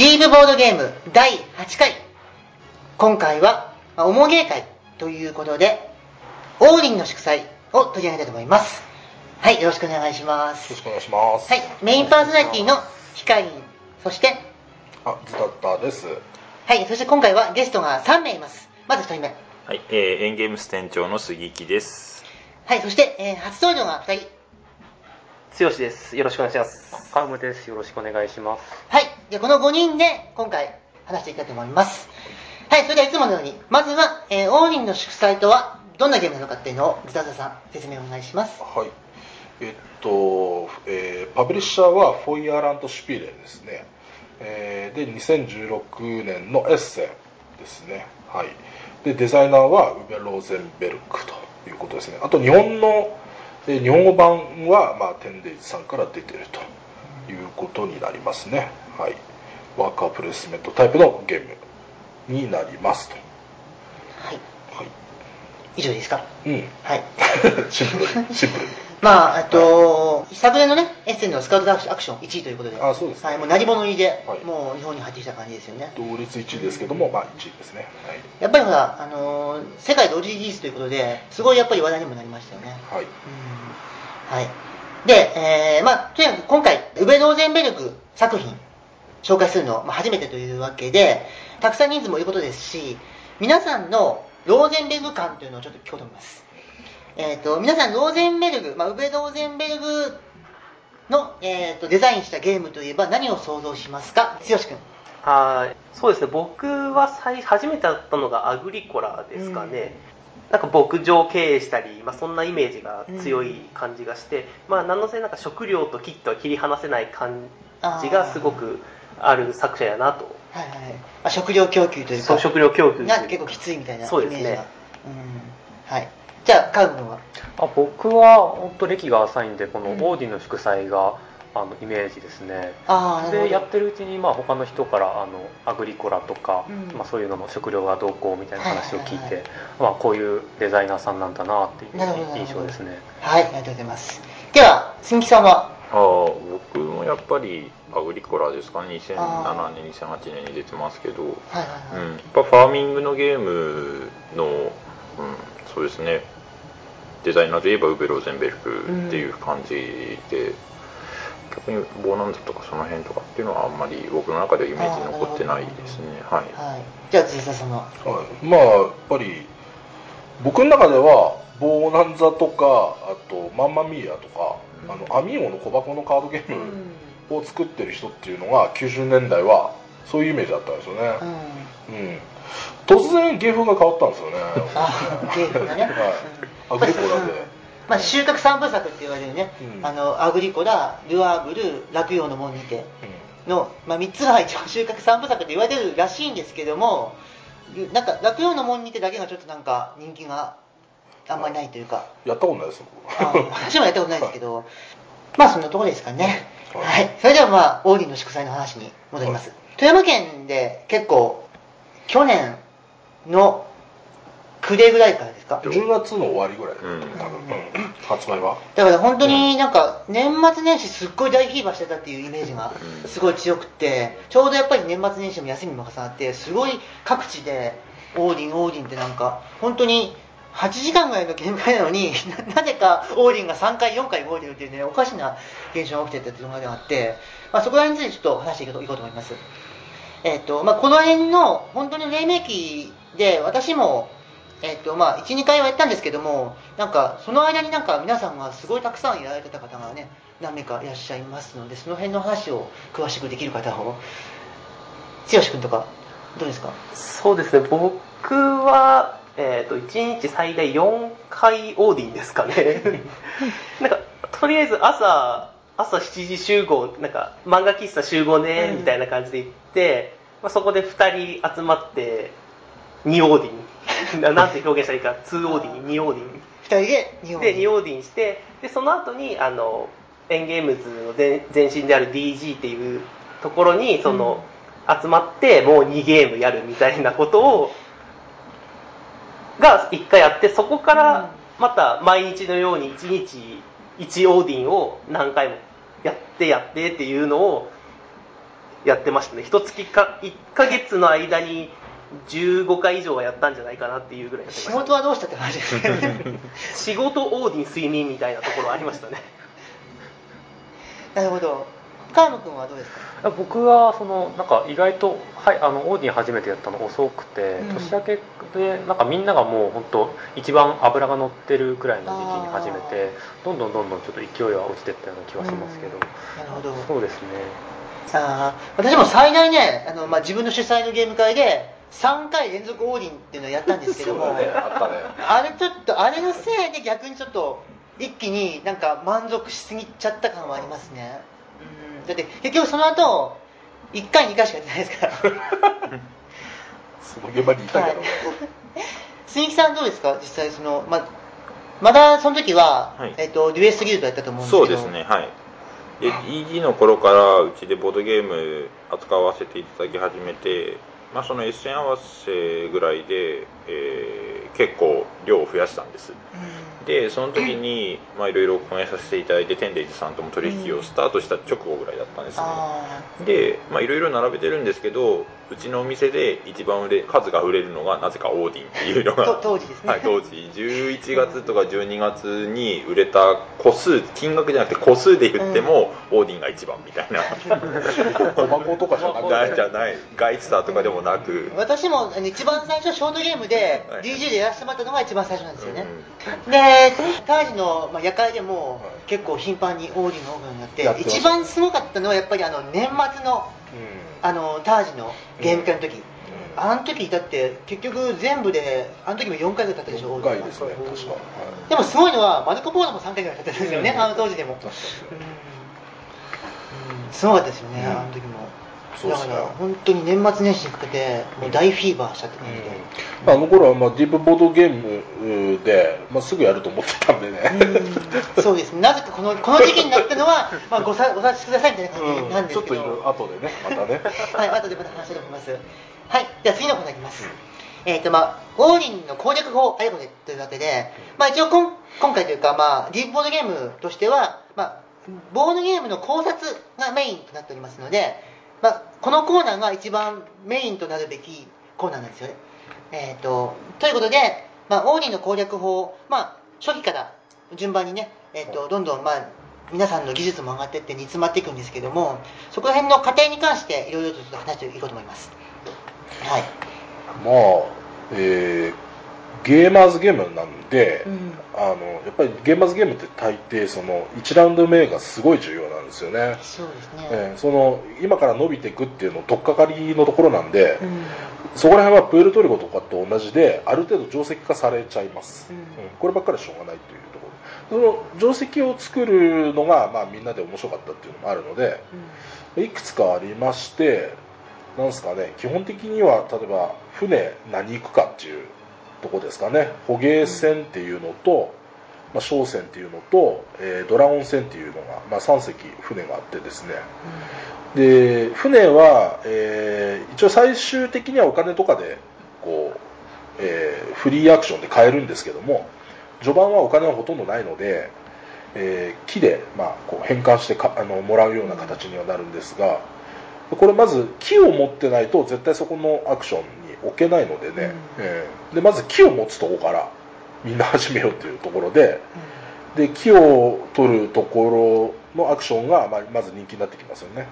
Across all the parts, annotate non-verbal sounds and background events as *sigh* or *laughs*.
ディーブボードゲーム第8回。今回は、まあおもげ会ということで、オーリンの祝祭を取り上げたいと思います。はい、よろしくお願いしますよろ。しくお願いします。はい、メインパーソナリティのヒカリン、そして、あ、ズタッタです。はい、そして今回はゲストが3名います。まず1人目。はい、えー、エンゲームス店長の杉木です。はい、そして、えー初登場が2人。剛です。よろしくお願いします。カウムです。よろしくお願いします。はい。で、この5人で今回話していきたいと思います。はい、それではいつものように、まずは、えーオーリンの祝祭とはどんなゲームなのかっていうのを、ズタズタさん、説明お願いします。はい。えっと、えーパブリッシャーはフォイアラント・シュピーレンですね。えーで、2016年のエッセンですね。はい。で、デザイナーはウベ・ローゼンベルクということですね。あと、日本の、えー日本語版は、まあ、テンデイズさんから出てるということになりますね。はい。ワーカープレイスメントタイプのゲームになりますと。はい。はい。以上ですか？うん。はい。*laughs* シンプルに、*laughs* シンプルに。まあ、あと、昨年のね、エッセンのスカウトアクション1位ということで、あそうですはい、もう何者入りで、はいもう日本に入ってきた感じですよね。同率1位ですけども、まあ1位ですね。やっぱりほら、あのー世界同時リリースということで、すごいやっぱり話題にもなりましたよね。はい。はい。うんはい。で、えー、まあ、とにかく今回、ウベ・ローゼンベルク作品、紹介するの、まあ、初めてというわけで、たくさん人数もいることですし、皆さんのローゼンベルグ感というのをちょっと聞こうと思います。えっ、と、皆さん、ローゼンベルグ、まあ、ウベ・ローゼンベルグの、えー、とデザインしたゲームといえば何を想像しますか？剛君。あーそうですね。僕は最初めて会ったのがアグリコラですかね。なんか牧場経営したり、まあ、そんなイメージが強い感じがして、まあ、何のせなんか食料とキットは切り離せない感じがすごくある作者やなと。はいはい。まあ、食料供給というか、そう食料供給が結構きついみたいなイメそうですねージが。うん。はい。じゃあ、カウ君は？あ僕は本当歴が浅いんでこのオーディの祝祭があのイメージですねあ。でやってるうちにまあ他の人からあのアグリコラとか、うんまあ、そういうのの食料がどうこうみたいな話を聞いて、はいはいはいまあ、こういうデザイナーさんなんだなっていう印象ですねはい、ありがとうございます。では、鈴木さんは？ああ、僕もやっぱりアグリコラですかね、2007年、2008年に出てますけど、うん、はいはいはい。やっぱファーミングのゲームの、うん、そうですね、デザイナーといえばウベ・ローゼンベルクっていう感じで、逆にボーナンザとかその辺とかっていうのはあんまり僕の中ではイメージに残ってないですね。はい。はい。じゃあ、辻田さんははい、まあ、やっぱり、僕の中では、ボーナンザとか、あと、マンマミーヤとか、あの、アミーゴの小箱のカードゲームを作ってる人っていうのが、90年代は、そういうイメージだったんですよね。うん。うん。突然、芸風が変わったんですよね。あ、ゲームがね。はいアグリコラでまあ、収穫三部作って言われるね、うんあの、アグリコラ、ルアーブル、落葉の門にての、まあ、3つが一応 *laughs* 収穫三部作って言われてるらしいんですけども、なんか、落葉の門にてだけがちょっとなんか人気があんまりないというか、やったことないです私もやったことないですけど、まあそんなところですかね。はい。はい。それではまあ、オーディの祝祭の話に戻ります。富山県で結構、去年の暮れぐらいからですか？10月の終わりぐらい、うん。多分、うん発売は。だから本当になんか年末年始すっごい大フィーバーしてたっていうイメージがうん。すごい強くって、ちょうどやっぱり年末年始も休みも重なって、すごい各地でオーディン、オーディンってなんか、本当に8時間ぐらいのゲーム会なのにな *laughs* なぜかオーディンが3回、4回動いてるっていうね、おかしな現象が起きてたっていうのがあって、まあ、そこら辺についてちょっと話していこうと思います。えっ、と、まあ、この辺の本当に黎明期で私もえっとまあ、1、2回はやったんですけども、なんかその間になんか皆さんがすごいたくさんやられてた方がね、何名かいらっしゃいますので、その辺の話を詳しくできる方を、剛君とか、どうですか？そうですね。僕は、えっ、と、1日最大4回オーディンですかね。*laughs* なんか、とりあえず朝、朝7時集合、なんか、漫画喫茶集合ね、うんみたいな感じで行って、まあ、そこで2人集まって、2オーディン。な *laughs* なんて表現したらいいか、2オーディン、2オーディン。2人で日本で、2オーディンして、で、その後に、あの、エンゲームズの前前身である DG っていうところに、その、集まって、もう2ゲームやるみたいなことを、が1回やって、そこから、また毎日のように1日1オーディンを何回もやってやってっていうのを、やってましたね。一月か1ヶ月の間に15回以上はやったんじゃないかなっていうぐらいやってました。仕事はどうしたって話ですね。*laughs* 仕事オーディン睡眠みたいなところありましたね。なるほど川野君はどうですか？僕はそのなんか意外と、はい、あのオーディン初めてやったの遅くて、うん。年明けでなんかみんながもう本当一番脂が乗ってるくらいの時期に始めてどんどんどんどんちょっと勢いは落ちてったような気はしますけど、なるほど。そうですね。あー私も最大ねあの、まあ、自分の主催のゲーム会で3回連続オーディンっていうのをやったんですけども *laughs* ねあね。あれちょっとあれのせいで逆にちょっと一気になんか満足しすぎちゃった感はありますね。うんだって結局その後1回2回しかやってないですから。*laughs* その現場にいたけど。ね、鈴木さんどうですか？実際そのままだその時は、はい。えっとデュエスギルドやったと思うんですけど。そうですね。はい。で EG の頃からうちでボードゲーム扱わせていただき始めて、まあ、そのエッセン合わせぐらいで、えー結構量を増やしたんですでその時にまあいろいろ講演させていただいてテンデイズさんとも取引をスタートした直後ぐらいだったんですね。あでまあいろいろ並べてるんですけどうちのお店で一番売れ数が売れるのがなぜかオーディンっていうのが。と当時ですね。はい、当時。11月とか12月に売れた個数金額じゃなくて個数で言っても、オーディンが一番みたいな。小箱とかじゃなくて。じゃない。ガイツターとかでもなく、私もあの一番最初ショートゲームではい。DJ でやらせてもらったのが一番最初なんですよね、うでタージの、まあ、夜会でもはい。結構頻繁にオーディのオープンになって一番すごかったのはやっぱりあの年末のうあのタージのゲーム会の時、ん。あの時だって結局全部であの時も4回ぐらい経ったでしょ4回ですね確か、はい。でもすごいのはマルコ・ポーロも3回ぐらい経ったんですよね、うん。あの当時でも、うん。すごかったですよね、うん。あの時もだから本当に年末年始にかけてもう大フィーバーしたって感じで、あの頃はまあディープボードゲームで、まあ、すぐやると思ってたんでね、うん。そうです。ねなぜかこのこの時期になったのは、*laughs* まあ、ごさご察しくださいみたいな感じなんうんちょっですけど、といろいろ後でねまたね。はい、後でまた話したいと思います。はい、では次のコーナーいきます。えっ、と、まあ、オーリンの攻略法あれこれというわけで、まあ一応こん今回というか、まあ、ディープボードゲームとしては、まあ、ボードゲームの考察がメインとなっておりますので、まあ、このコーナーが一番メインとなるべきコーナーなんですよね。えっ、と、ということで、まあ、オーリンの攻略法、まあ、初期から順番にね、えっ、と、どんどん、まあ、皆さんの技術も上がっていって煮詰まっていくんですけども、そこら辺の過程に関していろいろとちょっと話していこうと思います。はい。まあ、えーゲーマーズゲームなんで、うん。あのやっぱりゲーマーズゲームって大抵その1ラウンド目がすごい重要なんですよね、そうですね。えーその今から伸びていくっていうの取っかかりのところなんで、うん。そこら辺はプールトリコとかと同じである程度定石化されちゃいます、うん。こればっかりはしょうがないというところ。その定石を作るのが、まあ、みんなで面白かったっていうのもあるのでいくつかありましてなんですかね基本的には例えば船何行くかっていうとこですかね。捕鯨船っていうのと、まあ、商船っていうのと、えードラゴン船っていうのが、まあ、3隻船があってですね。で船は、えー一応最終的にはお金とかでこう、えーフリーアクションで買えるんですけども序盤はお金はほとんどないので、えー木で、まあ、こう変換してかあのもらうような形にはなるんですがこれまず木を持ってないと絶対そこのアクションに置けないのでね、えーでまず木を持つとこからみんな始めようというところでで木を取るところのアクションが、まず人気になってきますよね。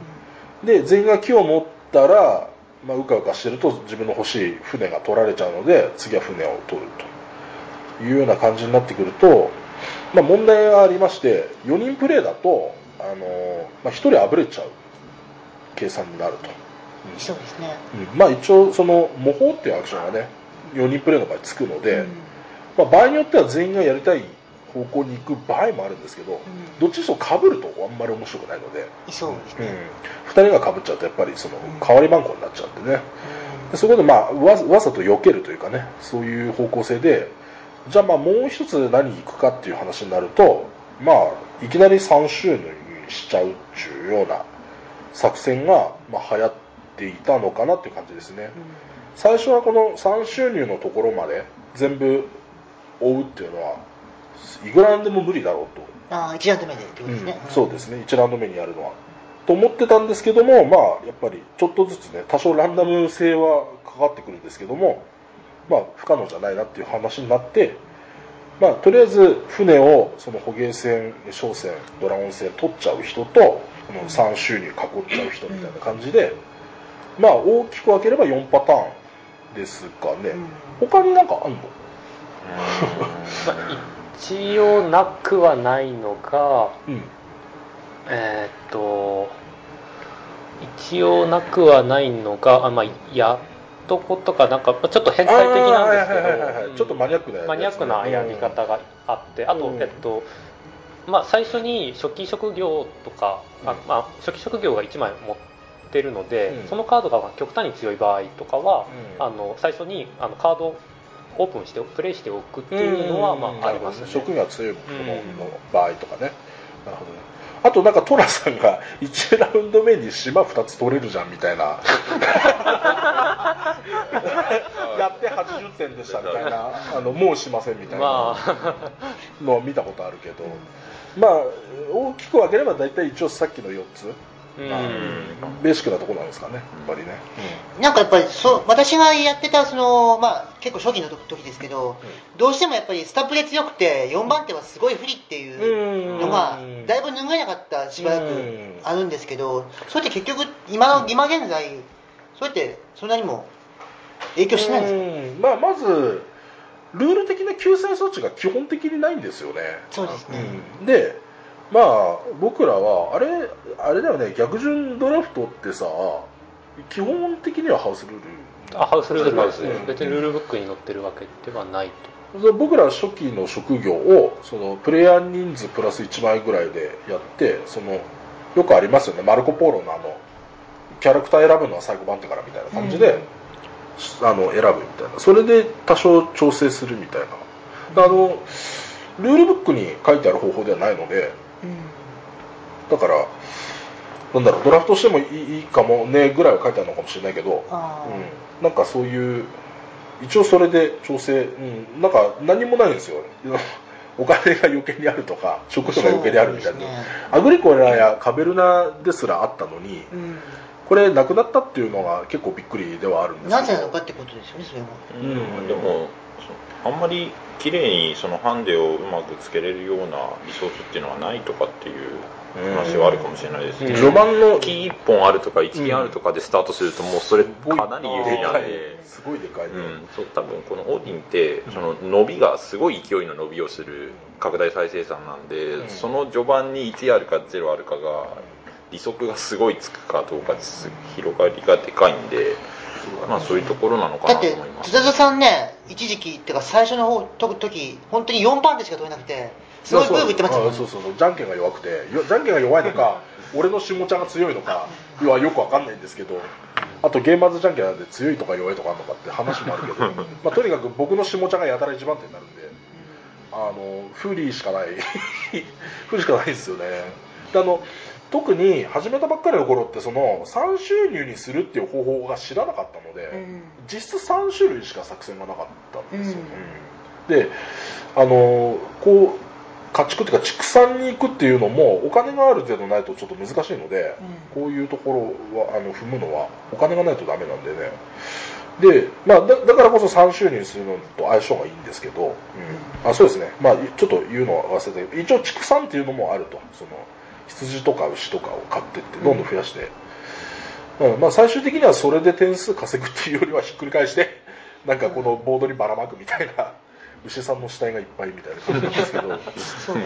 で全員が木を持ったら、まあ、うかうかしてると自分の欲しい船が取られちゃうので次は船を取ると。いうような感じになってくると、まあ、問題がありまして4人プレイだと、あのまあ、1人あぶれちゃう計算になると、うんそうですね。うん。まあ一応その模倣っていうアクションがね4人プレイの場合つくので、うん。まあ、場合によっては全員がやりたい方向に行く場合もあるんですけど、どっちにしろ被るとあんまり面白くないので、そうですうん。ね。、2人が被っちゃうとやっぱりその代わり番号になっちゃうん。でねでそこでまあわざわざと避けるというかねそういう方向性でじゃあまあもう一つ何行くかっていう話になるとまあいきなり3収入にしちゃうっていうような作戦がまあ流行っていたのかなっていう感じですね、最初はこの3収入のところまで全部追うっていうのはいくらなんでも無理だろうと、ああ、一ラウンド目でってことですね。うんそうですね。1ラウンド目にやるのは。と思ってたんですけどもまあやっぱりちょっとずつね多少ランダム性はかかってくるんですけどもまあ不可能じゃないなっていう話になってまあとりあえず船をその捕鯨船商船ドラゴン船取っちゃう人とこの3収入囲っちゃう人みたいな感じで、まあ大きく分ければ4パターンですかね、他になんかあんの？まあ一応なくはないのがうん。えーっと一応なくはないのがあまあやっとことかなんかまあちょっと変態的なんですけあーはいはいちょっとマニアックなね。マニアックなやり方があってあと、うん。えっとまあ最初に初期職業とか、あうん。まあ、初期職業が1枚持ってるので、うん。そのカードが極端に強い場合とかは、うん。あの最初にあのカードをオープンしてプレイしておくっていうのは、まあ、ありますね。職が強いものうんの場合とかね、なるほどね。あとなんかトラさんが *laughs* 1ラウンド目に島2つ取れるじゃんみたいな。*laughs* やって80点でしたみたいな。あのもうしませんみたいまなあ。のを見たことあるけど、まあ大きく分ければ大体一応さっきの4つ、ベーシックなところなんですかねやっぱりね、なんかやっぱりそう私がやってたその、まあ、結構初期の時ですけど、どうしてもやっぱりスタプレ強くて4番手はすごい不利っていうのがうんだいぶ拭えなかったしばらくうん。あるんですけどそれって結局今の今現在それってそんなにも影響しないんですか？うん。まあ、まずルール的な救済措置が基本的にないんですよね。そうですね、うん。でまあ僕らはあれあれだよね逆順ドラフトってさ基本的にはハウスルール。あハウスルールですうん。別にルールブックに載ってるわけではないと。僕ら初期の職業をそのプレイヤー人数プラス1枚ぐらいでやってそのよくありますよね。マルコ・ポーロのあのキャラクター選ぶのは最後番手からみたいな感じで、あの選ぶみたいな。それで多少調整するみたいな。あのルールブックに書いてある方法ではないのでだからなんだろうドラフトしてもいいかもねぐらいは書いてあるのかもしれないけど、うん、なんかそういう一応それで調整、うん、なんか何もないんですよ。*laughs* お金が余計にあるとか食料が余計にあるみたいな、ね。アグリコラやカベルナですらあったのにうん。これなくなったっていうのが結構びっくりではあるんですけど。なぜなのかってことですよねそれはうん。でもあんまり綺麗にそのハンデをうまくつけれるようなリソースっていうのはないとかっていう話はあるかもしれないですね、序盤のキー1本あるとか1金あるとかでスタートするともうそれかなり有利なん。ですごいでかいね、うん、そう多分このオーディンってその伸びがすごい勢いの伸びをする拡大再生産なんで、うん。その序盤に1あるか0あるかが利息がすごいつくかどうかです広がりがでかいんで、まあそういうところなのかなとだって思います。津田さんね一時期っていうか最初の方と時本当に4番手しか取れなくてすごいブーブー言ってましたもん。あそうそうそう。じゃんけんが弱くて。よじゃんけんが弱いのか俺の下ちゃんが強いのかはよくわかんないんですけどあとゲーマーズじゃんけんなんで強いとか弱いとかあるのかって話もあるけど、まあ、とにかく僕の下ちゃんがやたら一番手になるんであの不利しかない。*laughs* 不利しかないですよね。であの特に始めたばっかりの頃ってその3収入にするっていう方法が知らなかったので、うん。実質3種類しか作戦がなかったんですよ、であのこう家畜っていうか畜産に行くっていうのもお金がある程度ないとちょっと難しいので、こういうところはあの踏むのはお金がないとダメなんでね。で、まあ、だだからこそ3収入するのと相性がいいんですけど、うん。あそうですね、まあ、ちょっと言うのは忘れたけど一応畜産っていうのもあると。その羊とか牛とかを買ってってどんどん増やして、うんまあ、最終的にはそれで点数稼ぐっていうよりはひっくり返して *laughs* なんかこのボードにばらまくみたいな牛さんの死体がいっぱいみたいな。感じなんですけどそう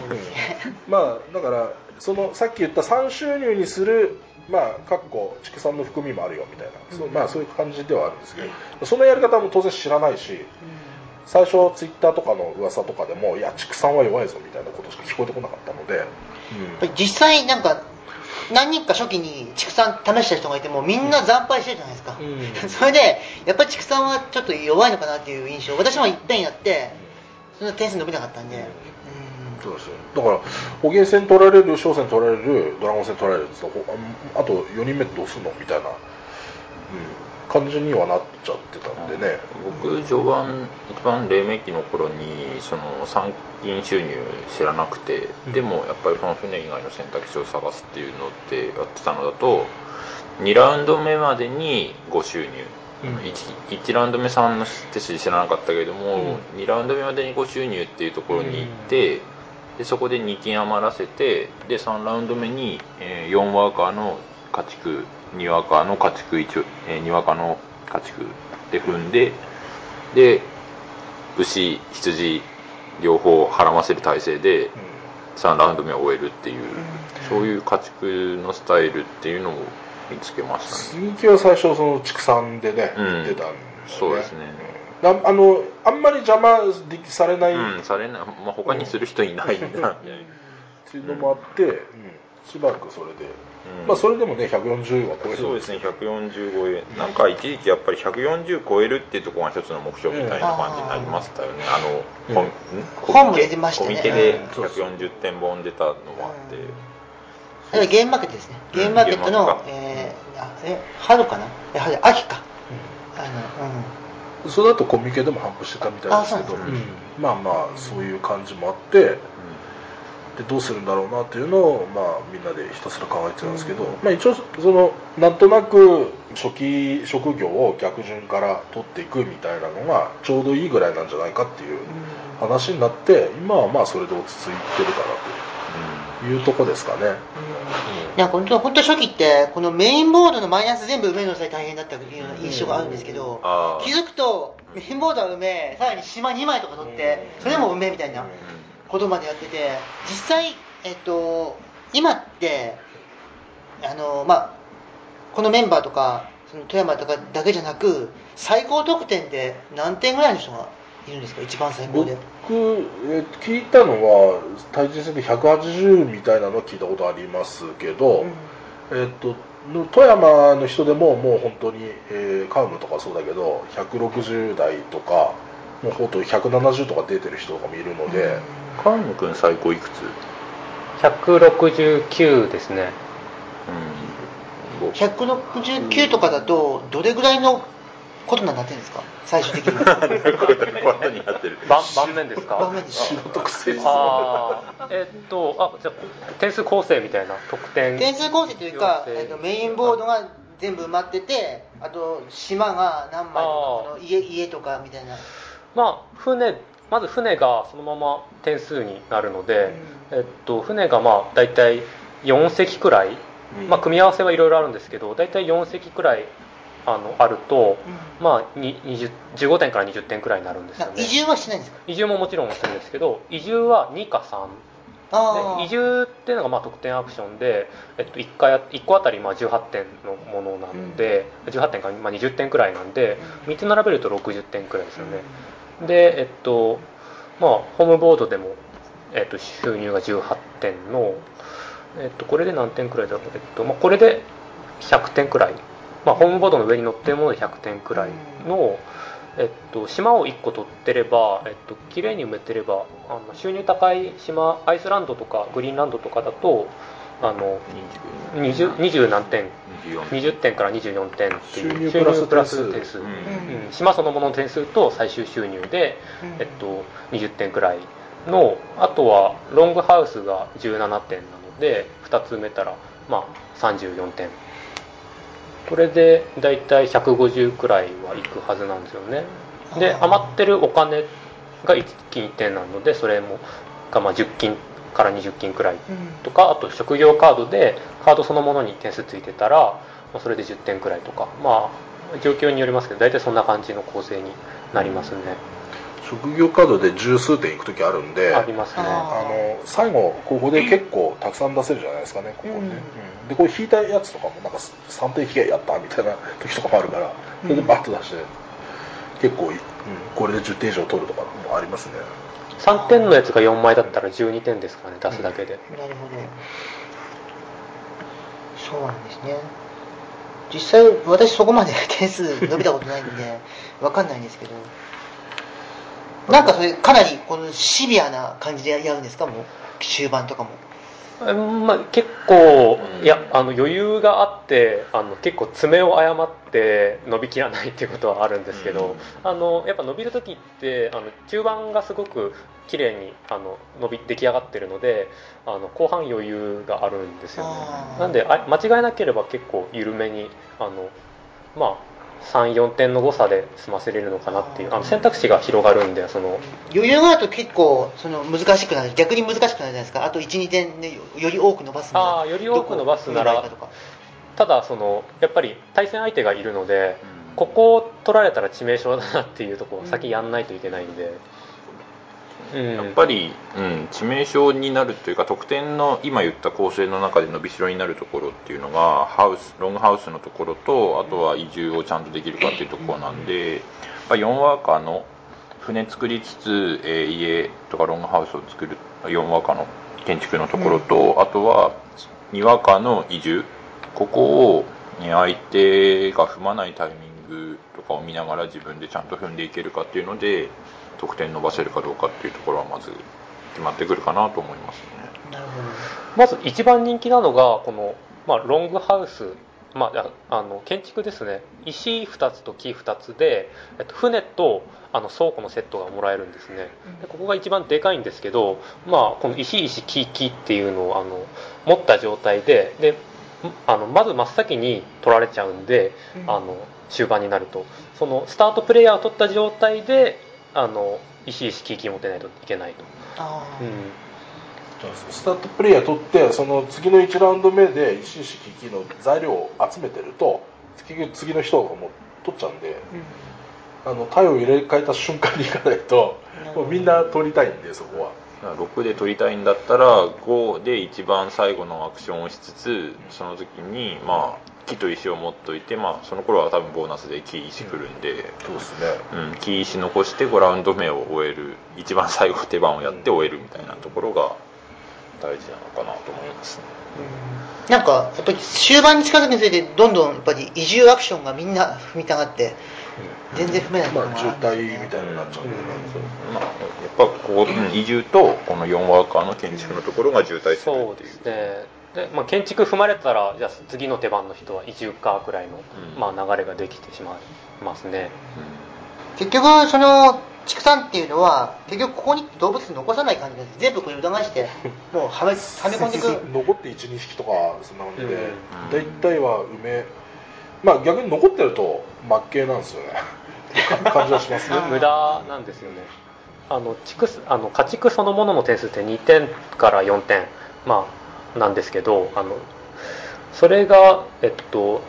まあだからそのさっき言った3収入にするまあかっこ畜産の含みもあるよみたいな、そうまあそういう感じではあるんですけどそのやり方も当然知らないし最初ツイッターとかの噂とかでもいや畜産は弱いぞみたいなことしか聞こえてこなかったので、やっぱり実際なんか何人か初期に畜産試した人がいてもみんな惨敗してるじゃないですか、うん。*laughs* それでやっぱり畜産はちょっと弱いのかなっていう印象。私もいっぺんやってそん。な点数伸びなかったんで、そうですよ。だから捕鯨戦取られる商船取られるドラゴン戦取られるああと4人目どうすんの？みたいな、うん、感じにはなっちゃってたんでね、僕序盤一番黎明期の頃にその参金収入知らなくて、でもやっぱりその船以外の選択肢を探すっていうのってやってたのだと2ラウンド目までに5収入、1, 1ラウンド目3の手筋知らなかったけれども、2ラウンド目までに5収入っていうところに行って、でそこで2金余らせてで3ラウンド目に、えー4ワーカーの家畜2ワーカーの家畜1、えー2ワーカーの家畜で踏んでで牛羊両方絡ませる体制で3ラウンド目を終えるっていう、そういう家畜のスタイルっていうのを見つけましたね。鈴木は最初その畜産でね、うん。行ってたんで、そうですね。なあのあんまり邪魔できされないっうんされない、まあ、他にする人いないんだみたいな。ていうのもあって、うん。しばらくそれで、うん。まあそれでもね140は超えるそうですね140超えなんか一時期やっぱり140超えるっていうところが一つの目標みたいな感じになりましたよね、あの、うん。コミん本も出てましたね。コミケでうん。そうそう。140点本出たのもあって、あれはゲームマーケットですね。ゲームマーケットのえーあえ春かな？え春秋か。あのうん。それだとコミケでも反布してたみたいですけど。あそうなんうん。まあまあそういう感じもあってでどうするんだろうなっていうのを、まあ、みんなでひたすら考えてたんですけど、まあ、一応そのなんとなく初期職業を逆順から取っていくみたいなのがちょうどいいぐらいなんじゃないかっていう話になって今はまあそれで落ち着いてるかなというとこですかね、なん。か本当本当初期ってこのメインボードのマイナス全部埋めるのさえ大変だったというような印象があるんですけど、気づくとメインボードは埋めさらに島2枚とか取ってそれでも埋めみたいなことまでやってて実際えっと今ってあのまあこのメンバーとかその富山とかだけじゃなく最高得点で何点ぐらいの人がいるんですか？一番最高僕でえ聞いたのは対人戦で180みたいなのは聞いたことありますけど、えっとの富山の人でももう本当に、えーカウムとかそうだけど160代とかもうほんと170とか出てる人とかもいるので、菅野君最高いくつ？169ですね。うん。169とかだとどれぐらいのことになってるんですか？最終的に。こういうことになってる盤盤面です。か盤面ですえっとあじゃあ点数構成みたいな得点。点数構成というか、えっと、メインボードが全部埋まっててあと島が何枚とか家家とかみたいな。まあ船まず船がそのまま点数になるので、えっと、船がまあ大体4隻くらい、うん。まあ、組み合わせはいろいろあるんですけど大体4隻くらいあのあると、まあ、に20 15点から20点くらいになるんですよね。な移住はしないんですか？移住ももちろんするんですけど移住は2か3ああで移住っていうのがまあ得点アクションで、えっと、1, 回1個あたりまあ18点のものなので、18点からまあ20点くらいなんで3つ並べると60点くらいですよね、でえっとまあホームボードでも、えっと、収入が18点の、えっと、これで何点くらいだろう、えっとまあ、これで100点くらい、まあ、ホームボードの上に乗ってるもので100点くらいの、えっと、島を1個取ってれば、えっと綺麗に埋めてればあの収入高い島アイスランドとかグリーンランドとかだとあの 20, 20何点。20点。から24点っていう収入プラス。プラス点数。うん。うん。島そのものの点数と最終収入で、えっと、20点くらいのあとはロングハウスが17点なので2つ埋めたら、まあ、34点。これで大体150くらいはいくはずなんですよね。で余ってるお金が1金1点なのでそれもがまあ10金から20金くらいとかあと職業カードでカードそのものに点数ついてたら、まあ、それで10点くらいとか。まあ状況によりますけど大体そんな感じの構成になりますね、職業カードで十数点いく時あるんでありますね。ああの最後ここで結構たくさん出せるじゃないですかねここね、うん。うん。でこれ引いたやつとかもなんか3点引けやったみたいな時とかもあるからそれでバッと出して結構い、うん、これで10点以上取るとかもありますね3点のやつが4枚だったら12点ですからね出すだけで、なるほど。そうなんですね。実際私そこまで *laughs* 点数伸びたことないんでわかんないんですけど。なんかそれかなりこのシビアな感じでやるんですか？もう終盤とかも。まあ、結構うん。いやあの余裕があってあの結構爪を誤って伸びきらないっていうことはあるんですけど、あのやっぱ伸びる時ってあの中盤がすごく綺麗にあの伸び出来上がってるのであの後半余裕があるんですよね。なんであ間違えなければ結構緩めにあのまあ34点の誤差で済ませれるのかなっていう。あの選択肢が広がるんでその。余裕があると結構その難しくなる。逆に難しくなるじゃないですか。あと12点でよより多く伸ばすにはあーより多く伸ばすならただそのやっぱり対戦相手がいるので、ここを取られたら致命傷だなっていうところを先やんないといけないんで、うん。やっぱり、うん、致命傷になるというか得点の今言った構成の中で伸びしろになるところっていうのがハウスロングハウスのところとあとは移住をちゃんとできるかっていうところなんで、まあ、4ワーカーの船作りつつ、えー家とかロングハウスを作る4ワーカーの建築のところと、あとは2ワーカーの移住ここをね相手が踏まないタイミングとかを見ながら自分でちゃんと踏んでいけるかっていうので得点伸ばせるかどうかっていうところはまず決まってくるかなと思いますね。なるほど。まず一番人気なのがこの、まあ、ロングハウス、まあ、ああの建築ですね。石2つと木2つで、えっと、船とあの倉庫のセットがもらえるんですね。でここが一番でかいんですけど、まあ、この石石木木っていうのをあの持った状態でであのまず真っ先に取られちゃうんで、うん。あの終盤になると。そのスタートプレイヤーを取った状態であの石石木木持ってないといけないと、あー。うん。スタートプレイヤー取ってその次の1ラウンド目で石石機器の材料を集めてると結局次の人がもう取っちゃうんであの体を入れ替えた瞬間にいかないともうみんな取りたいんでそこは。だから6で取りたいんだったら5で一番最後のアクションをしつつその時にまあ木と石を持っといて、まあ、その頃は多分ボーナスで木石来るんで、そうですね。うん、木石残して5ラウンド目を終える一番最後手番をやって終えるみたいなところが大事なのかなと思いますね。なんかやっぱり終盤に近づくにつれてどんどんやっぱり移住アクションがみんな踏みたがって全然踏めないまあのが渋滞みたいになっちゃうんでね。まあ、やっぱここ、うん移住とこの4ワーカーの建築のところが渋滞するそうでっていう。すねで、まあ、建築踏まれたらじゃあ次の手番の人は移住かくらいの、うん。まあ、流れができてしまいますね。結局その畜産っていうのは結局ここに動物残さない感じです。全部これ裏返して *laughs* もうはめはめ込んでいく。*laughs* 残って12匹とかそんな感じで、うん。大体は梅まあ逆に残ってると真っ系なんですよね。*laughs* 感じはしますね。無駄なんですよね。あの畜あの家畜そのものの点数って2点から4点、まあ、なんですけどあのそれが、えっと、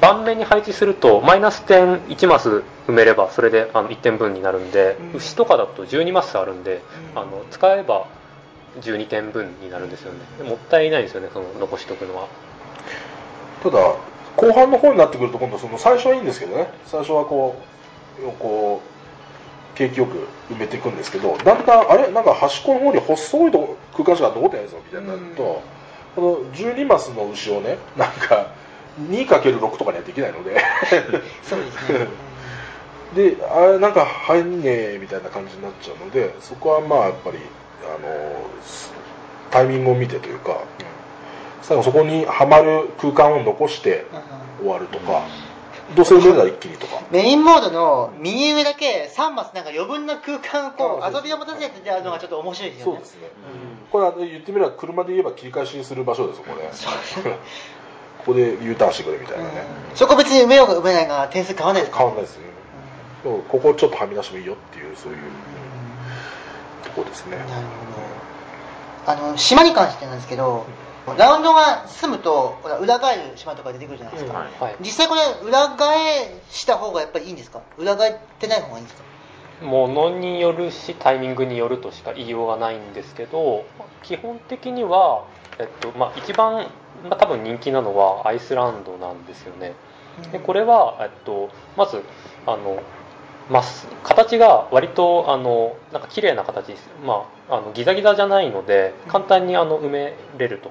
盤面に配置するとマイナス点1マス埋めればそれであの1点分になるんで、うん。牛とかだと12マスあるんで、うん。あの使えば12点分になるんですよね。でもったいないんですよねその残しとくのは。ただ後半の方になってくると今度その最初はいいんですけどね。最初はこうこう景気よく埋めていくんですけどだんだんあれなんか端っこの方に細いとこ空間しか残ってないぞみたいになると、この12マスの牛をねなんか 2×6 とかにはできないので。*laughs* そうですね。*laughs* であれなんか入んねえみたいな感じになっちゃうのでそこはまあやっぱりあのすタイミングを見てというか、最後そこにはまる空間を残してうん終わるとか、どうせるなら一気にとか。メインモードの右上だけ3マスなんか余分な空間をこうう遊びを持たせてあるのがちょっと面白いですよね。そうですね、これは言ってみれば車で言えば切り返しする場所ですよこれここで U ターンしてくれみたいなね、うん。そこ別に埋めようが埋めないが点数変わらないです変わんないですね、でもここちょっとはみ出してもいいよっていうそういうとこですね、なるほど。あの島に関してなんですけどラウンドが進むと裏返る島とか出てくるじゃないですか、はいはい。実際これ裏返した方がやっぱりいいんですか？裏返ってない方がいいんですか？ものによるしタイミングによるとしか言いようがないんですけど基本的には、えっとまあ、一番、まあ、多分人気なのはアイスランドなんですよね。でこれは、えっと、まずあのまっす形が割とあのなんか綺麗な形です、まあ、あのギザギザじゃないので簡単にあの埋めれると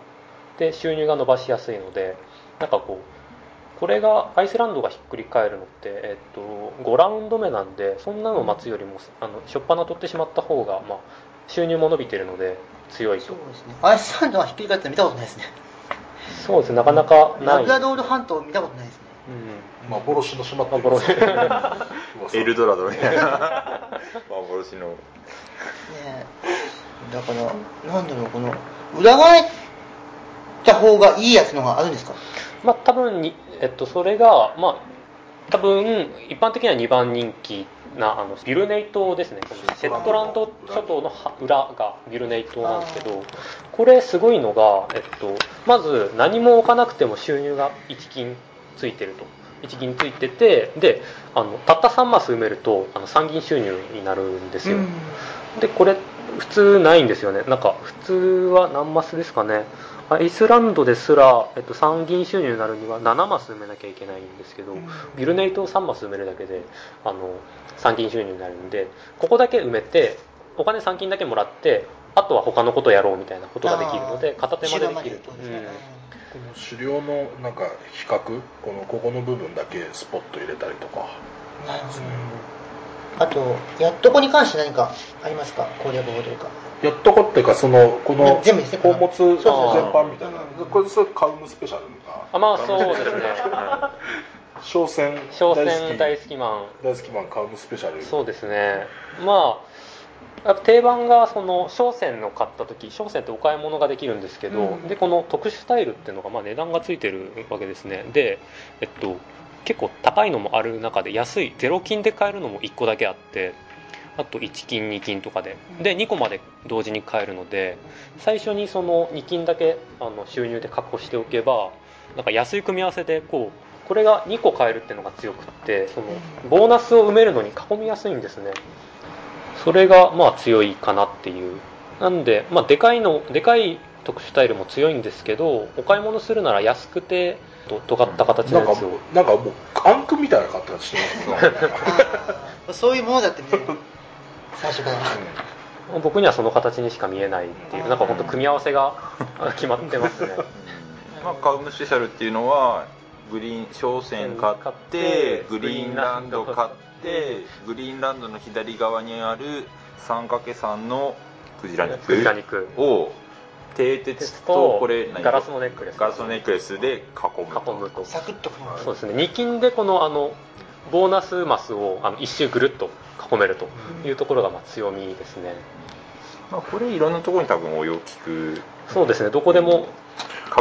で収入が伸ばしやすいのでなんかこうこれがアイスランドがひっくり返るのって、えっと、5ラウンド目なんでそんなの待つよりもあの初っ端取ってしまった方が、まあ、収入も伸びてるので強いと。そうですね。アイスランドはひっくり返ったの見たことないですね。そうですね。なかなかない。ラブラドール半島見たことないですね。うん。幻の島って幻 *laughs* エルドラドみたいな。*laughs* 幻の。ねえ。だからなんだろうこの裏返った方がいいやつのがあるんですか？まあ多分に、えっと、それがまあ多分一般的には2番人気なあのビルネイ島ですね。このシェットランド諸島のは裏がビルネイ島なんですけどこれすごいのが、えっと、まず何も置かなくても収入が1金ついてると。1銀ついててであのたった3マス埋めるとあの3銀収入になるんですよ、でこれ普通ないんですよね。なんか普通は何マスですかねアイスランドですら、えっと、3銀収入になるには7マス埋めなきゃいけないんですけど、ビルネイトを3マス埋めるだけであの3銀収入になるんでここだけ埋めてお金3金だけもらってあとは他のことやろうみたいなことができるので片手間でできる後ろまでうん。この狩猟のなんか比較？このここの部分だけスポット入れたりとか。なるほどあとやっとこに関して何かありますか？攻略法というか。やっとこっていうかそのこの全部ですね宝物全そうそうそう。般みたいな。これそれカウムスペシャルがあまあそうですね。*laughs* 商船商船大大好好きマン。き大好きマンカウムスペシャル。そうですね。まあやっぱ定番がその商船の買った時商船ってお買い物ができるんですけど、うん。でこの特殊タイルっていうのがまあ値段がついてるわけですね。でえっと結構高いのもある中で安いゼロ金で買えるのも1個だけあってあと1金2金とかで。で2個まで同時に買えるので最初にその2金だけあの収入で確保しておけばなんか安い組み合わせでこうこれが2個買えるっていうのが強くってそのボーナスを埋めるのに囲みやすいんですね。それがまあ強いかなっていう。なんで、まあ、でかいのでかい特殊タイルも強いんですけどお買い物するなら安くてと尖った形のなんかやつをなんかもうアンクみたいな形してますねそういうものだって見える最初から僕にはその形にしか見えないっていうなんか本当組み合わせが *laughs* 決まってますね。まあ、カウムスペシャルっていうのはグリーン商船買ってグリーンランド買ってグリーンランド。の左側にある 3×3 のクジラ肉。クジラ肉。を蹄鉄とこれ何？ガラスのネックレス。ガラスのネックレスで囲む囲むと。サクッとそうですね。2金でこのあのボーナスマスをあの一周ぐるっと囲めるというところがまあ強みですね、まあ、これいろんなところに多分応用聞く。そうですね。どこでも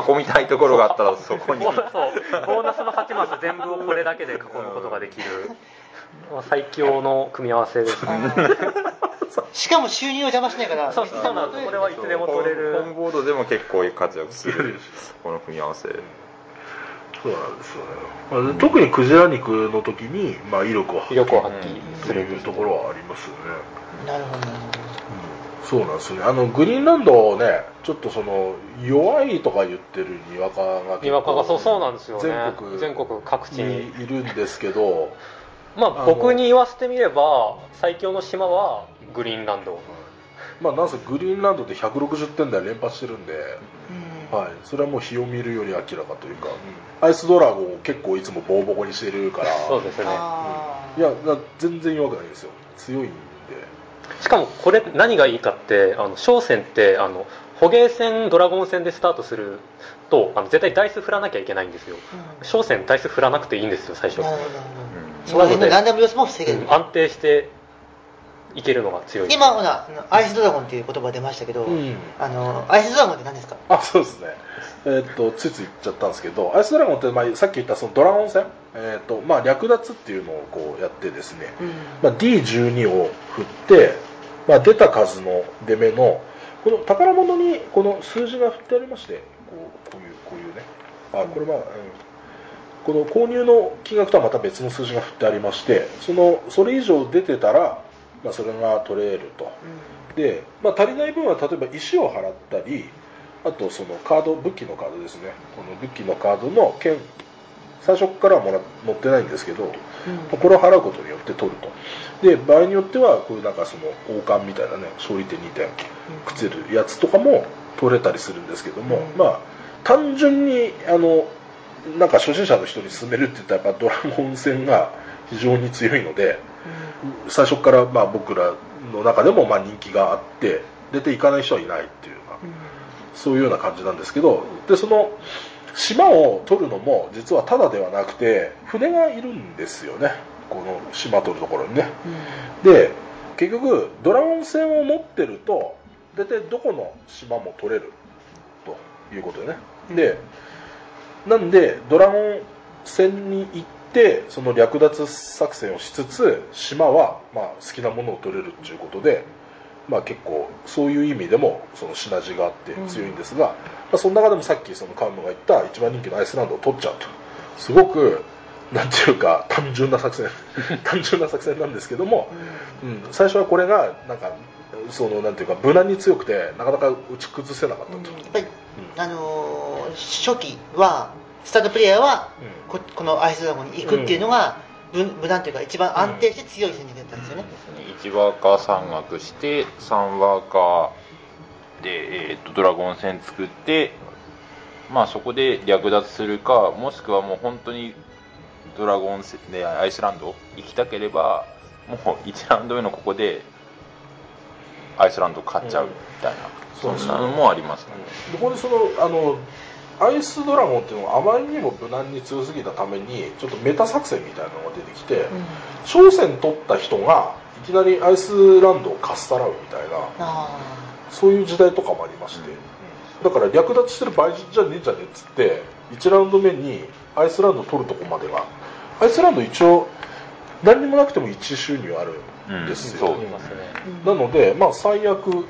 囲みたいところがあったらそこに。そう。ボーナスの8マス全部をこれだけで囲むことができる、まあ、最強の組み合わせですね *laughs* *laughs* しかも収入を邪魔しないから。そうそうなんですこれはいつでも取れる。ホームボードでも結構活躍するこの組み合わせ。そうなんですよね、まあ、特にクジラ肉の時に、まあ、威力を発威力を揮発揮というところはありますよね、なるほど。なるほそうなんですよね。あのグリーンランドねちょっとその弱いとか言ってるにわかがにわかがそうそうなんですよね。全国全国各地に。にいるんですけどまあ僕に言わせてみれば最強の島はグリーンランド。まあなんせグリーンランドで160点台連発してるんで、はい、それはもう日を見るより明らかというか、アイスドラゴンを結構いつもボコボコにしてるから。そうですね。いやだ全然弱くないんですよ。強いんで。しかもこれ何がいいかってあの商船ってあの捕鯨船ドラゴン船でスタートするとあの絶対ダイス振らなきゃいけないんですよ。うん。商船ダイス振らなくていいんですよ最初なるほどなるほどうんそこら辺のランダム要素も防げる、うん安定していけるのが強い。今ほらアイスドラゴンっていう言葉出ましたけど、うん。あのアイスドラゴンって何ですか？あそうですね。えーっとついつい言っちゃったんですけどアイスドラゴンって、まあ、さっき言ったそのドラゴン戦、えーっとまあ、略奪っていうのをこうやってですね、まあ、D12 を振って、まあ、出た数の出目のこの宝物にこの数字が振ってありましてこうこういうこういうね。あこれまあ、うんこの購入の金額とはまた別の数字が振ってありましてそのそれ以上出てたら、まあ、それが取れると。で、まあ、足りない分は例えば石を払ったりあとそのカード武器のカードですね。この武器のカードの剣最初からはもら持ってないんですけど、これを払うことによって取ると。で場合によってはこういうなんかその王冠みたいなね勝利点2点くっつけるやつとかも取れたりするんですけども、うん。まあ単純にあのなんか初心者の人に勧めるって言ったらやっぱドラゴン戦が非常に強いので最初からまあ僕らの中でもまあ人気があって出ていかない人はいないっていうような、そういうような感じなんですけどでその島を取るのも実はただではなくて船がいるんですよね。この島取るところにね。で結局ドラゴン船を持ってると大体どこの島も取れるということでね。でなんでドラゴン船に行ってその略奪作戦をしつつ島はまあ好きなものを取れるっていうことでまあ結構そういう意味でもそのシナジーがあって強いんですが、まあ、その中でもさっきそのカウンノが言った一番人気のアイスランドを取っちゃうと。すごくなんていうか単純な作戦 *laughs* 単純な作戦なんですけども、うん、最初はこれがなんかそのなんていうか無難に強くてなかなか打ち崩せなかったと、やっぱり、あのー初期はスタートプレイヤーはここのアイスドラゴンに行くっていうのが、無無難というか一番安定して強い戦術だったんですよね、1ワーカー山岳して3ワーカーで、えーとドラゴン戦作ってまあそこで略奪するかもしくはもう本当にドラゴン戦でアイスランド行きたければもう1ラウンド目のここでアイスランド勝っちゃうみたいな、そうそんなのもありますね、ここでそのあのアイスドラゴンっていうのがあまりにも無難に強すぎたためにちょっとメタ作戦みたいなのが出てきて、朝鮮取った人がいきなりアイスランドをかっさらうみたいなあそういう時代とかもありまして、だから略奪してる場合じゃねえじゃねえっつって1ラウンド目にアイスランド取るとこまでがアイスランド一応何にもなくても1収入あるんですよ、うん。なので、まあ、最悪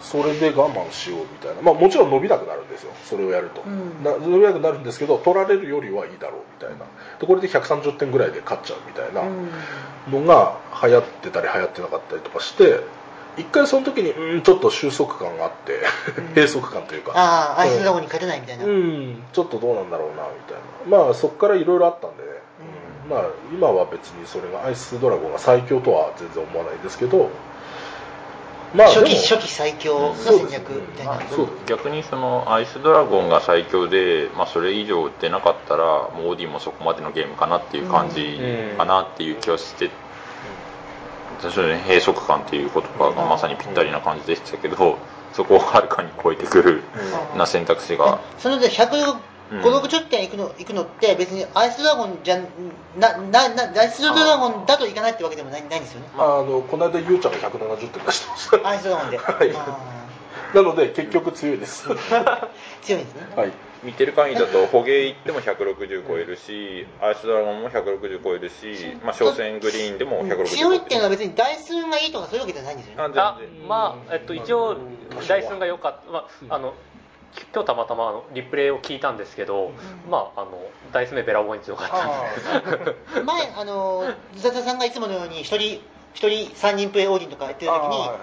それで我慢しようみたいな、まあ、もちろん伸びなくなるんですよ。それをやると、うん。な伸びなくなるんですけど取られるよりはいいだろうみたいな。でこれで130点ぐらいで勝っちゃうみたいなのが流行ってたり流行ってなかったりとかして一回その時にうんちょっと収束感があって *laughs* 閉塞感というか。ああアイスドラゴンに勝てないみたいな、うん。ちょっとどうなんだろうなみたいな。まあそこからいろいろあったんで。ね、うん。まあ今は別にそれがアイスドラゴンが最強とは全然思わないですけどまあ初期初期最強の戦略みたいな、まあ逆にそのアイスドラゴンが最強で、まあ、それ以上出なかったらもうオーディもそこまでのゲームかなっていう感じかなっていう気はして、私はね閉塞感っていう言葉がまさにぴったりな感じでしたけど、そこをはるかに超えてくるな選択肢が、そので150、うん。60点いくのいくのって別にアイスドラゴンじゃなななアイスドラゴンだといかないってわけでもないないんですよね。まあ、あのこの間ゆうちゃんが170点出してました。*laughs* アイスドラゴンで、はい。あなので結局強いです。*laughs* 強いんですね。い。見てる限りだと捕鯨行っても160超えるしアイスドラゴンも160超えるし、まあ、商船グリーンでも160超える。強いっていうのは別に台数がいいとかそういうわけじゃないんですよね。あまあえっと一応ダイスンが良かった、まあ、あの今日たまたまあのリプレイを聞いたんですけど、まああのダイス目ベラボーに強かった前あのズタタさんがいつものように一人一人3人プレイオーディンとかやってる時に、あーはいはい。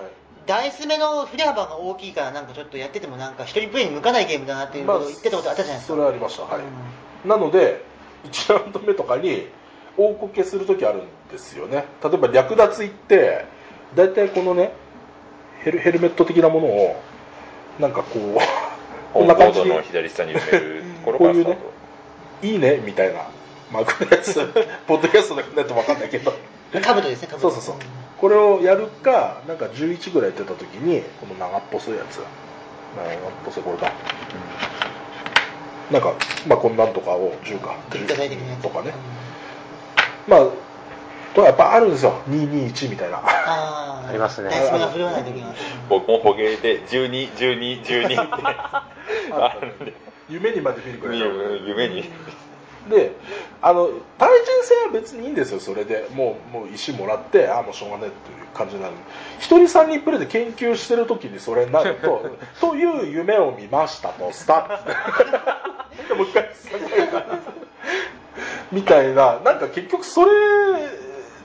ダイス目の振れ幅が大きいからなんかちょっとやっててもなんか一人プレイに向かないゲームだなっていうことを言ってたことあったじゃないですか、それはありました。はい、なので1ラウンド目とかに大こけする時あるんですよね。例えば略奪行って大体このねヘルヘルメット的なものをなんかこうこんな感じ。の左下に埋めるところからスタート、こいいねみたいなマークのやつ *laughs* ポッドキャストでないと分かんないけど。カブトですねカブトそうそうそう。これをやるかなんか11ぐらい出た時にこの長っぽそいやつ。長っぽそいこれか、なんかまあこんなんとかを10か立体的なやつとかね。まあとはやっぱあるんですよ。221みたいな。あー。ありますね。僕も捕鯨で121212って。*laughs* あるんで。夢にまで見るくらい夢に。であの対人戦は別にいいんですよそれで。もうもう石もらってああもうしょうがねえっていう感じになる。一人三人プレイで研究してる時にそれになると *laughs* という夢を見ましたとスタッツで *laughs* もう一回3回かみたいな。なんか結局それ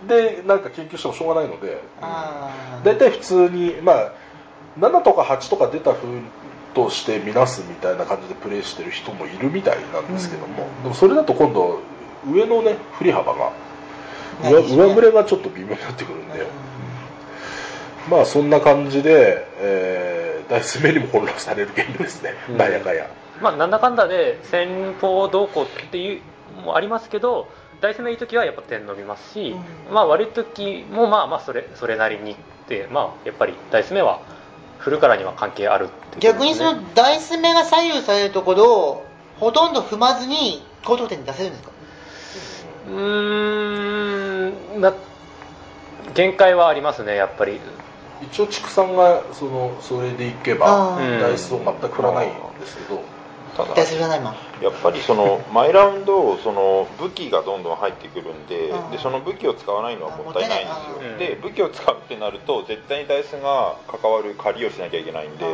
でなんか研究してもしょうがないので大体普通にまあ7とか8とか出た風として見なすみたいな感じでプレイしてる人もいるみたいなんですけども、でもそれだと今度上のね振り幅が上上振れがちょっと微妙になってくるんで、まあそんな感じで、えー、ダイス目にも混乱されるゲームですね、うん。なんやかんや。まあなんだかんだで戦法どうこうっていうもありますけどダイス目いい時はやっぱ点伸びますし、まあ悪い時もまあまあそれそれなりにってまあやっぱりダイス目は振るからには関係あるってことですね逆にそのダイス目が左右されるところをほとんど踏まずに高得点に出せるんですか？うーんな限界はありますねやっぱり。一応畜産がそのそれでいけばダイスを全く振らないんですけど、ただやっぱりその *laughs* 毎ラウンドその武器がどんどん入ってくるんでうん。でその武器を使わないのはもったいないんですよ。で武器を使うってなると絶対にダイスが関わる借りをしなきゃいけないんで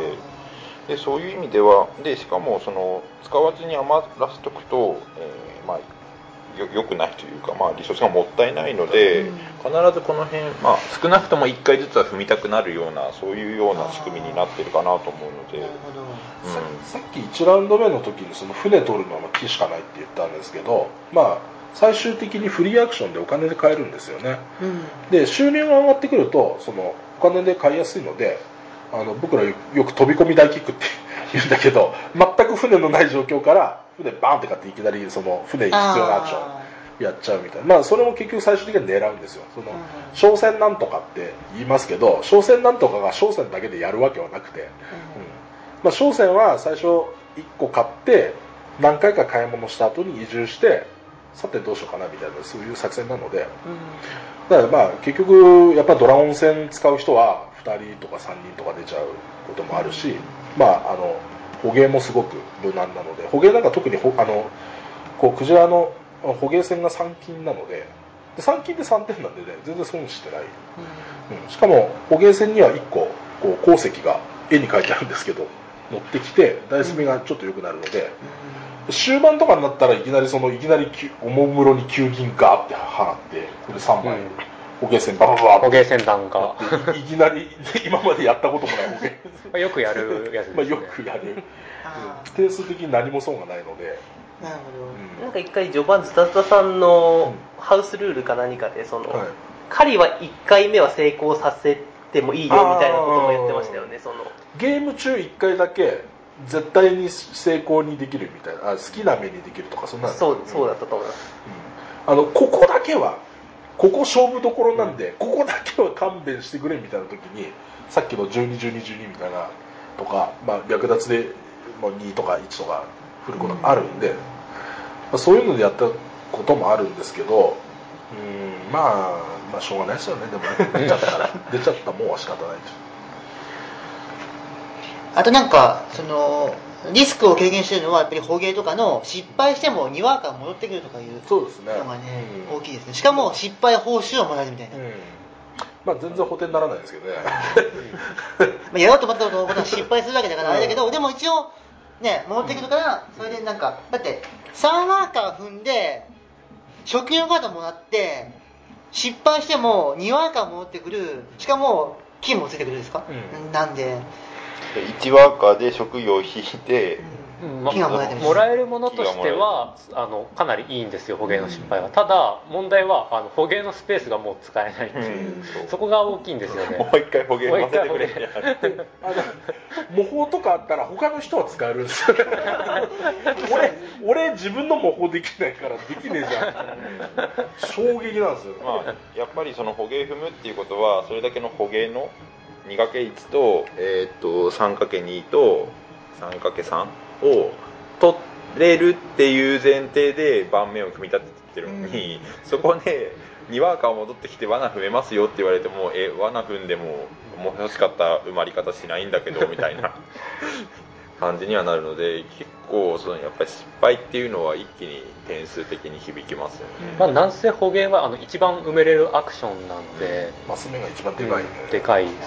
でそういう意味ではでしかもその使わずに余らせとくと、えーまあよよくないというか、まあ、リソースがもったいないので、うん。必ずこの辺、まあ、少なくとも1回ずつは踏みたくなるようなそういうような仕組みになってるかなと思うので、ささっき1ラウンド目の時にその船取るのは木しかないって言ったんですけどまあ最終的にフリーアクションでお金で買えるんですよね。うん。で収入が上がってくるとそのお金で買いやすいのであの僕らよよく飛び込み大キックって言うんだけど全く船のない状況から船バーンって買っていきなりその船に必要なアクションあやっちゃうみたいな。まあそれも結局最終的には狙うんですよ。そのうん。商船なんとかって言いますけど商船なんとかが商船だけでやるわけはなくて、うん。まあ、商船は最初1個買って何回か買い物した後に移住してさてどうしようかなみたいなそういう作戦なので。だからまあ結局やっぱドラゴン戦使う人は2人とか3人とか出ちゃうこともあるしまああの捕鯨もすごく無難なので捕鯨なんか特にほあのこうクジラの捕鯨船が3金なのでで3金で3点なんでね全然損してない、うん、しかも捕鯨船には1個こう鉱石が絵に描いてあるんですけど乗ってきてダイス目がちょっと良くなるので、終盤とかになったらいきなりそのいきなりおもむろに9銀ガーって払ってこれ3枚、うん捕鯨船バババ捕バ鯨船団がいきなり今までやったこともない捕鯨まあよくやるやつです、ね。まあよくやる。あうん。点数的に何も損がないので、ーなるほど。うん。なんか一回序盤ズタズタさんのハウスルールか何かでその、はい。狩りは1回目は成功させてもいいよみたいなことも言ってましたよねその。ゲーム中1回だけ絶対に成功にできるみたいな。あ好きな目にできるとかそんなの。そうそうだったと思います。あのここだけはここ勝負どころなんで、ここだけは勘弁してくれみたいな時にさっきの121212みたいなとか、まあ、略奪でもう2とか1とか振ることがあるんで、まあ、そういうのでやったこともあるんですけどうんまあまあしょうがないですよね。でもね出ちゃったから *laughs* 出ちゃったもんは仕方ないです。あとなんかそのリスクを軽減してるのはやっぱり捕鯨とかの失敗しても2ワーカー戻ってくるとかいうそうですね。のがね、うん大きいですね。しかも失敗報酬をもらえるみたいな、うん。まあ全然補填にならないですけどね。まあ、やろうと思ったことは失敗するわけだからあれだけど、でも一応ね戻ってくるからそれでなんかだって3ワーカー踏んで食用カードもらって失敗しても2ワーカー戻ってくるしかも金もついてくるんですか、うん。なんで、で1ワーカーで職業を引いて、うん。まもらえてるもらえるものとしてはあのかなりいいんですよ捕鯨の失敗は、ただ問題はあの捕鯨のスペースがもう使えないっていう、うん。そう。そこが大きいんですよね。*laughs* もう一回捕鯨乗せてくれ模倣とかあったら他の人は使えるんですよね俺俺自分の模倣できないからできねえじゃん。衝撃なんですよ、まあ、やっぱりその捕鯨踏むっていうことはそれだけの捕鯨の 2×1 と,、えー、と 3×2 と 3×3 を取れるっていう前提で盤面を組み立ててるのに、そこで2ワーカー戻ってきて罠踏めますよって言われてもえ罠踏んでももう欲しかった埋まり方しないんだけどみたいな *laughs* 感じにはなるので結構そのやっぱり失敗っていうのは一気に点数的に響きますよね。まあ、なんせ捕鯨はあの一番埋めれるアクションなんで、マス目が一番でかいね、でかいですね。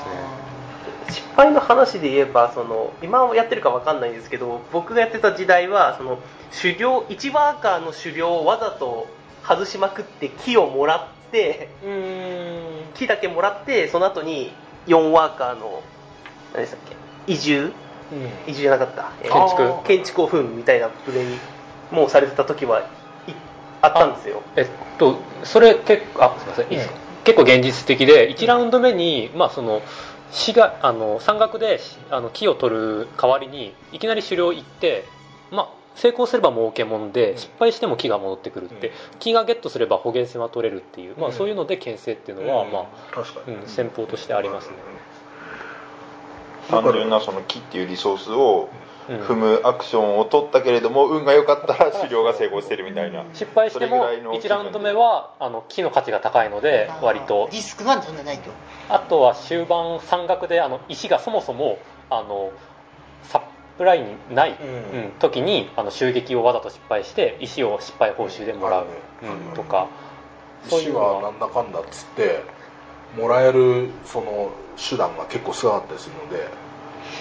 失敗の話で言えばその今やってるかわかんないんですけど僕がやってた時代はその狩猟1ワーカーの狩猟をわざと外しまくって木をもらって木だけもらってその後に4ワーカーの何でしたっけ？移住移住じゃなかった。えー。建築。建築を踏むみたいなプレイもされてた時はいあったんですよ。えっとそれ結構あすいません。いいですか、結構現実的で1ラウンド目に、まあ、その市があの山岳でしあの木を取る代わりにいきなり狩猟行って、まあ、成功すれば儲けもんで、うん。失敗しても木が戻ってくるって、うん。木がゲットすれば捕鯨船は取れるっていう、まあ、うん。そういうので牽制っていうのは、まあ確かに、うん、戦法としてありますね単純なその木っていうリソースをうん。踏むアクションを取ったけれども運が良かったら狩猟が成功してるみたいな。失敗してもそれぐらいの1ラウンド目はあの木の価値が高いので割と。リスクがそんなないと。あとは終盤山岳であの石がそもそもあのサプライにない、うん。うん時にあの襲撃をわざと失敗して石を失敗報酬でもらう、うん。とか。そうい石うのははなんだかんだっつってもらえるその手段が結構少なかったりするので。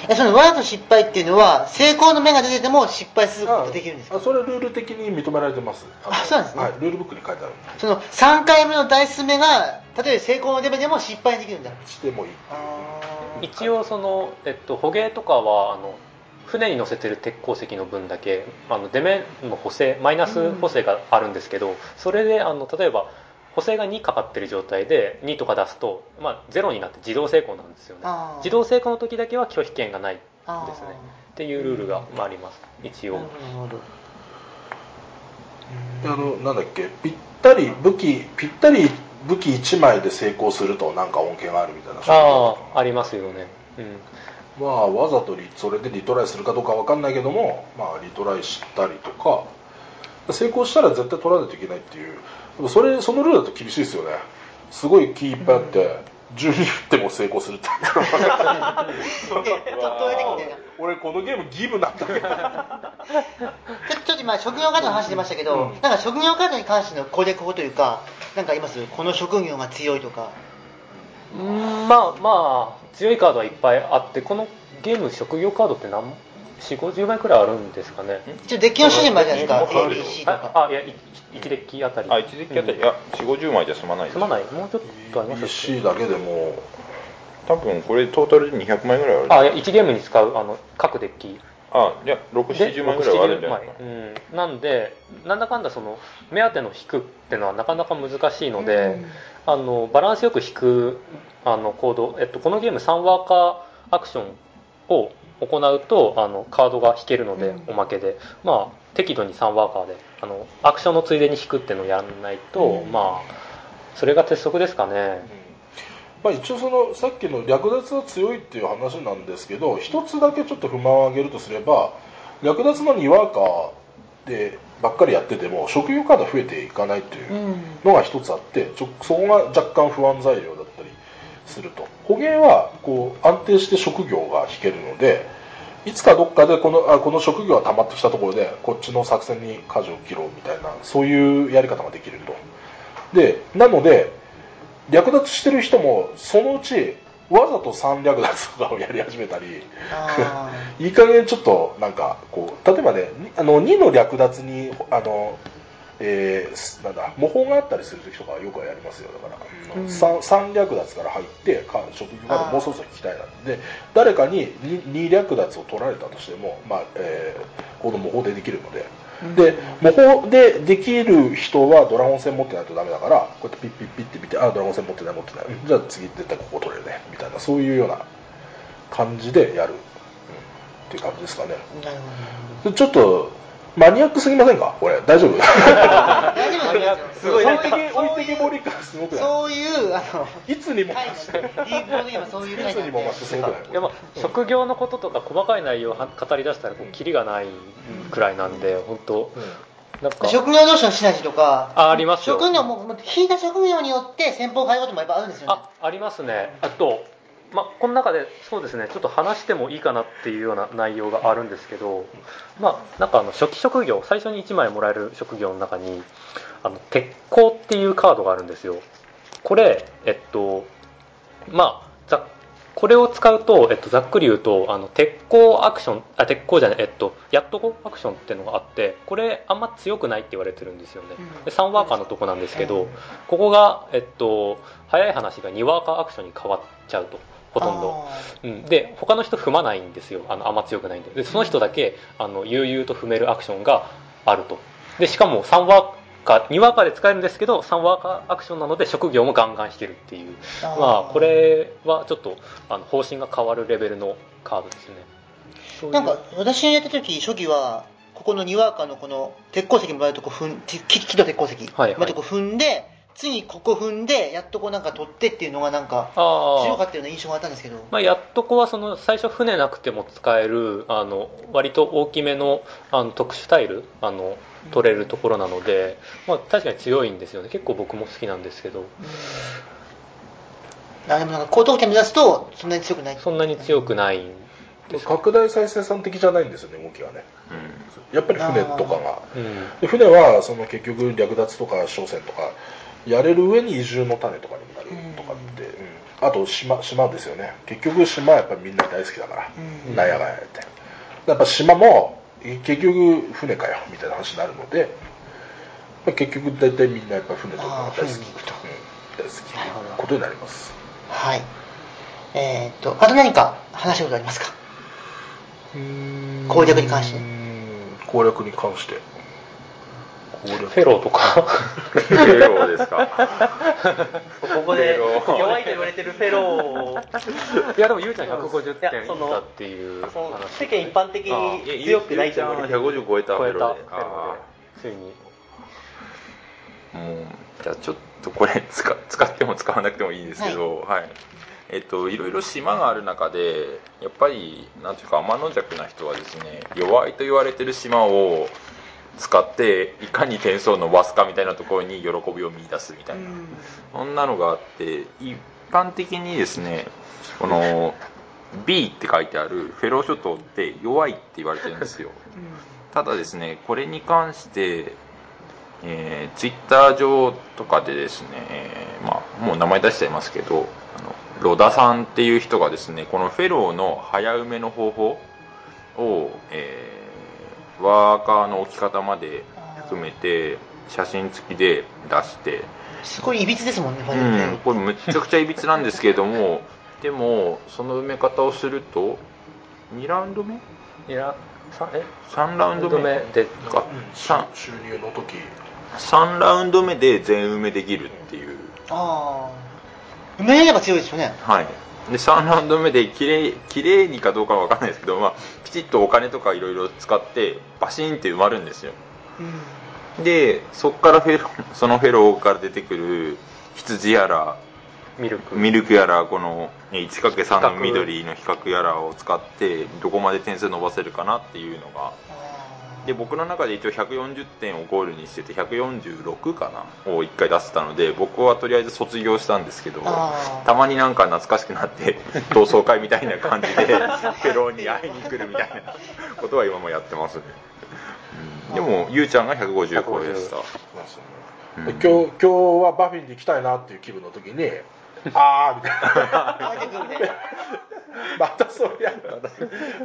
えそのわざと失敗っていうのは成功の目が出てても失敗することができるんですか？あそれルール的に認められてます。のあそうなんですね。はい、ルールブックに書いてあるその3回目のダイス目が例えば成功のレベルでも失敗できるんだ。してもいい。一応その、えっと、捕鯨とかはあの船に乗せてる鉄鉱石の分だけあの出目の補正マイナス補正があるんですけど、それであの例えば補正が2かかってる状態で2とか出すと、まあ、0になって自動成功なんですよね。自動成功の時だけは拒否権がないですね。っていうルールが、まあ、あります。一応。なあのなんだっけぴったり武器ぴったり武器1枚で成功するとなんか恩恵があるみたいな。ああありますよね。うん。まあわざとリそれでリトライするかどうかわかんないけどもまあリトライしたりとか成功したら絶対取らないといけないっていうでもそれそのルールだと厳しいですよね。すごいキーいっぱいあって、12振っても成功するって。*laughs* 俺このゲーム義務なんだけど。ちょちょっと今職業カードの話出ましたけど、うん。なんか職業カードに関しての攻略法というかなんかあります？この職業が強いとか。うんまあまあ強いカードはいっぱいあってこのゲーム職業カードって何4 5 0枚くらいあるんですかね。一応デッキの種類もあるじゃないですか ABC とか。ああいや1デッキあたり。あ一時期あたり。いや4 5 0枚じゃ済まないです。すまない。もうちょっとありますっけ EC だけでも多分これトータルで200枚ぐらいある。あいや1ゲームに使うあの各デッキ。あいや670枚ぐらいはあるんじゃないか6 70枚。うん、なんでなんだかんだその目当ての引くっていうのはなかなか難しいので、あのバランスよく引くあの行動、えっと、このゲーム3ワーカーアクションを行うとあのカードが引けるので、おまけで。まあ適度に3ワーカーであのアクションのついでに引くっていうのをやらないと、まあそれが鉄則ですかね、まあ、一応そのさっきの略奪は強いっていう話なんですけど一つだけちょっと不満を挙げるとすれば略奪の2ワーカーでばっかりやってても職業カード増えていかないというのが一つあってちょそこが若干不安材料すると。捕鯨はこう安定して職業が引けるのでいつかどっかでこのあこの職業が溜まってきたところでこっちの作戦に舵を切ろうみたいなそういうやり方ができると。でなので略奪してる人もそのうちわざと3略奪とかをやり始めたりあ *laughs* いい加減ちょっとなんかこう例えばねにあの2の略奪にあの、えーすなんだ模倣があったりする時とかはよくやりますよ。だから、うん。3, 三略奪から入ってか職業までもうそろそろ聞きたいなで誰かに 2, 略奪を取られたとしても、まあえーこの模倣でできるので。で模倣でできる人はドラゴン戦持ってないとダメだからこうやってピッピッピッって見てあドラゴン戦持ってない持ってない。うん。じゃあ次絶対ここ取れるね。みたいなそういうような感じでやる、うん。っていう感じですかね。ちょっとマニアックすぎませんか？これ大丈夫？大丈夫ですすごいそう置いてけそう置いてけぼり感すごくない？そういうあのいつにもいつにも増してすごくない？いやまあ職業のこととか細かい内容をは語り出したらこうキリがないくらいなんで本当なんか。職業同士のシナジーとかあありますよ。職業も引いた職業によって戦法を変えることもやっぱあるんですよね。あありますね。あと、まあ、この中でそうですねちょっと話してもいいかなっていうような内容があるんですけど、まあ、なんかあの初期職業最初に1枚もらえる職業の中にあの鉄鋼っていうカードがあるんですよ。これえっとまあざこれを使うと、えっと、ざっくり言うとあの鉄鋼アクションあ鉄鋼じゃないえっとやっとこアクションっていうのがあってこれあんま強くないって言われてるんですよね、うん。で3ワーカーのとこなんですけど、うん。ここが、えっと、早い話が2ワーカーアクションに変わっちゃうとほとんど、あうん、で他の人踏まないんですよ。あのあんま強くないんで。でその人だけあの悠々と踏めるアクションがあると。でしかも3ワーカー2ワーカーで使えるんですけど3ワーカーアクションなので職業もガンガン引けるっていう。まあこれはちょっとあの方針が変わるレベルのカードですね。なんか私がやった時初期はここの2ワーカーのこの鉄鉱石もらえるとこ踏ん木木と鉄鉱石。はいはい。もらえるとこ踏んで次ここ踏んでやっとこうなんか取ってっていうのがなんかああ強かったような印象があったんですけど、まあ、やっとこはその最初船なくても使えるあの割と大きめのあの特殊タイルあの取れるところなので、まあ、確かに強いんですよね。結構僕も好きなんですけど。あでもなんか高得点目指すとそんなに強くない。そんなに強くないんです拡大再生産的じゃないんですよね動きがね。やっぱり船とかが。うん。で船はその結局略奪とか商船とかやれる上に移住の種とかにもなるとかって、うん。あと島島ですよね。結局島はやっぱりみんな大好きだから、うん。なんやがやって。やっぱ島もえ結局船かよみたいな話になるので、まあ、結局大体みんなやっぱ船とかが大好き、うん大好きことになります。はい。えーっとあと何か話したことありますか？攻略に関して。うん攻略に関してフェローとか。フェローですか。ここで弱いと言われてるフェローを。いやでもゆうちゃん150いやその点いったっていう。世間一般的に強くないとゆうちゃんは言われてる。150超えたフェローでフェローでついに。もうじゃあちょっとこれ使使っても使わなくてもいいんですけど、はい。えっといろいろ島がある中でやっぱりなんていうか天の弱な人はですね弱いと言われてる島を使っていかに点数を伸ばすかみたいなところに喜びを見出すみたいな、そんなのがあって一般的にですねこの B って書いてあるフェロー諸島って弱いって言われてるんですよ。ただですねこれに関してえー、ツイッター上とかでですね、えーまあ、もう名前出しちゃいますけどあのロダさんっていう人がですねこのフェローの早埋めの方法を、えーワーカーの置き方まで含めて写真付きで出して、すごいいびつですもんねこれうん、ねこれめちゃくちゃいびつなんですけれども *laughs* でもその埋め方をすると2ラウンド目？いやさえ？3ラウンド目でか3収入の時。3ラウンド目で全埋めできるっていう。ああ埋めれば強いですよね。はいで3ラウンド目できれいきれいにかどうかは分かんないですけど、まあ、きちっとお金とかいろいろ使ってバシーンって埋まるんですよ。でそこからフェロそのフェローから出てくる羊やらミルク。ミルクやらこのね 1×3 の緑の比較やらを使ってどこまで点数伸ばせるかなっていうのがで僕の中で一応140点をゴールにしてて146かなを1回出せたので僕はとりあえず卒業したんですけどたまになんか懐かしくなって *laughs* 同窓会みたいな感じで *laughs* フェローに会いに来るみたいなことは今もやってますね、うん。でもゆうちゃんが150超えですよね。うん。で今日今日はバフィンに行きたいなっていう気分の時に *laughs* ああみたいな *laughs* またそれやる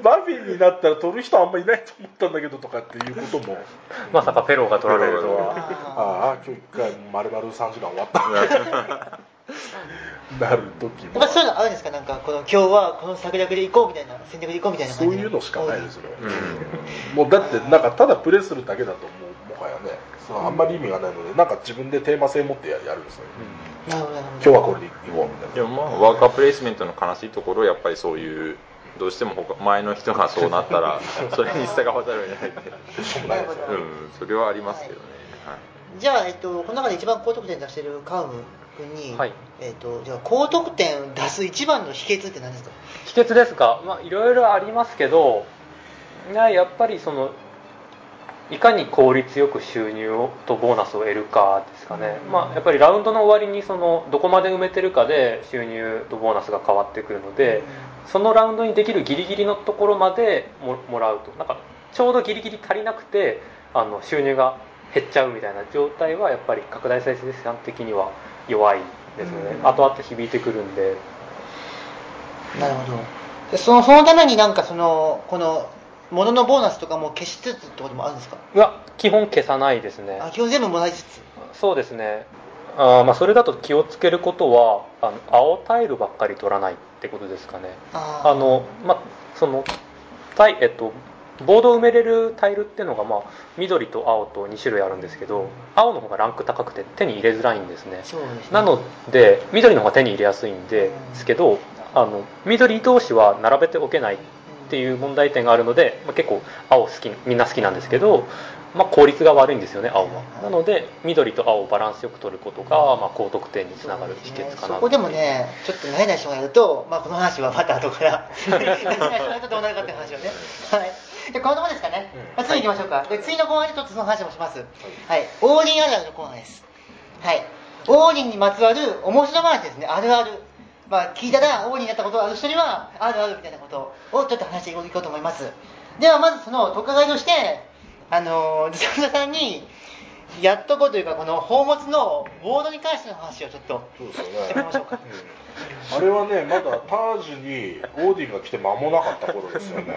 バフィンになったら取る人あんまいないと思ったんだけどとかっていうことも。まさかフェローが取られるとは。あああ今日一回丸々3時間終わった。*laughs* なる時も。そういうのあるんですか？なんかこの今日はこの策略で行こうみたいな戦略で行こうみたいなそういうのしかないですよ、うん。もうだってなんかただプレイするだけだともうもはやねそのあんまり意味がないのでなんか自分でテーマ性持ってややるんですよ、今ど。日はこれで行こうみたいな。でもまあワーカープレイスメントの悲しいところはやっぱりそういうどうしても他前の人がそうなったら *laughs* それに従わざるを得ない。んでしょうんそれはありますけどね、はい。じゃあ、えっと、この中で一番高得点出してるカウム君に、はい。えっと、じゃあ高得点出す一番の秘訣って何ですか？秘訣ですか？まあいろいろありますけどやっぱりそのいかに効率よく収入をとボーナスを得るかですかね、まあ、やっぱりラウンドの終わりにそのどこまで埋めてるかで収入とボーナスが変わってくるので、そのラウンドにできるギリギリのところまでももらうと。なんかちょうどギリギリ足りなくてあの収入が減っちゃうみたいな状態はやっぱり拡大再生産的には弱いですよね、うん。後々響いてくるんで。なるほど。でそのそのためになんかそのこの物のボーナスとかも消しつつってこともあるんですか？いや基本消さないですね。あ基本全部もらいつつ？そうですね。あーまあそれだと気をつけることはあの青タイルばっかり取らないってことですかね。あのまあそのタイえっとボードを埋めれるタイルっていうのが、まあ、緑と青と2種類あるんですけど青の方がランク高くて手に入れづらいんですね。ね。なので緑の方が手に入れやすいんですけどあの緑同士は並べておけないっていう問題点があるので、まあ、結構青好きみんな好きなんですけど、まあ、効率が悪いんですよね青は。なので緑と青をバランスよく取ることが、まあ、高得点につながる秘訣かなそこでもねちょっと慣れない人がやると、まあ、この話はまた後から慣れない人がやるとどうなるかっていう話をね。はい。でこのところですかね、まあ、次行きましょうか。で次のコーナーでちょっとその話もします。はい。オーディンあるあるのコーナーです。はい。オーディンにまつわる面白話ですね。あるあるまあ聞いたら王になったことがある人にはあるあるみたいなことをちょっと話していこうと思います。ではまずその特化会としてあの自動車さんにやっとこうというかこの宝物のボードに関しての話をちょっとそうですよしてみましょうか。ね、うん、あれはねまだタージにオーディンが来て間もなかった頃ですよね、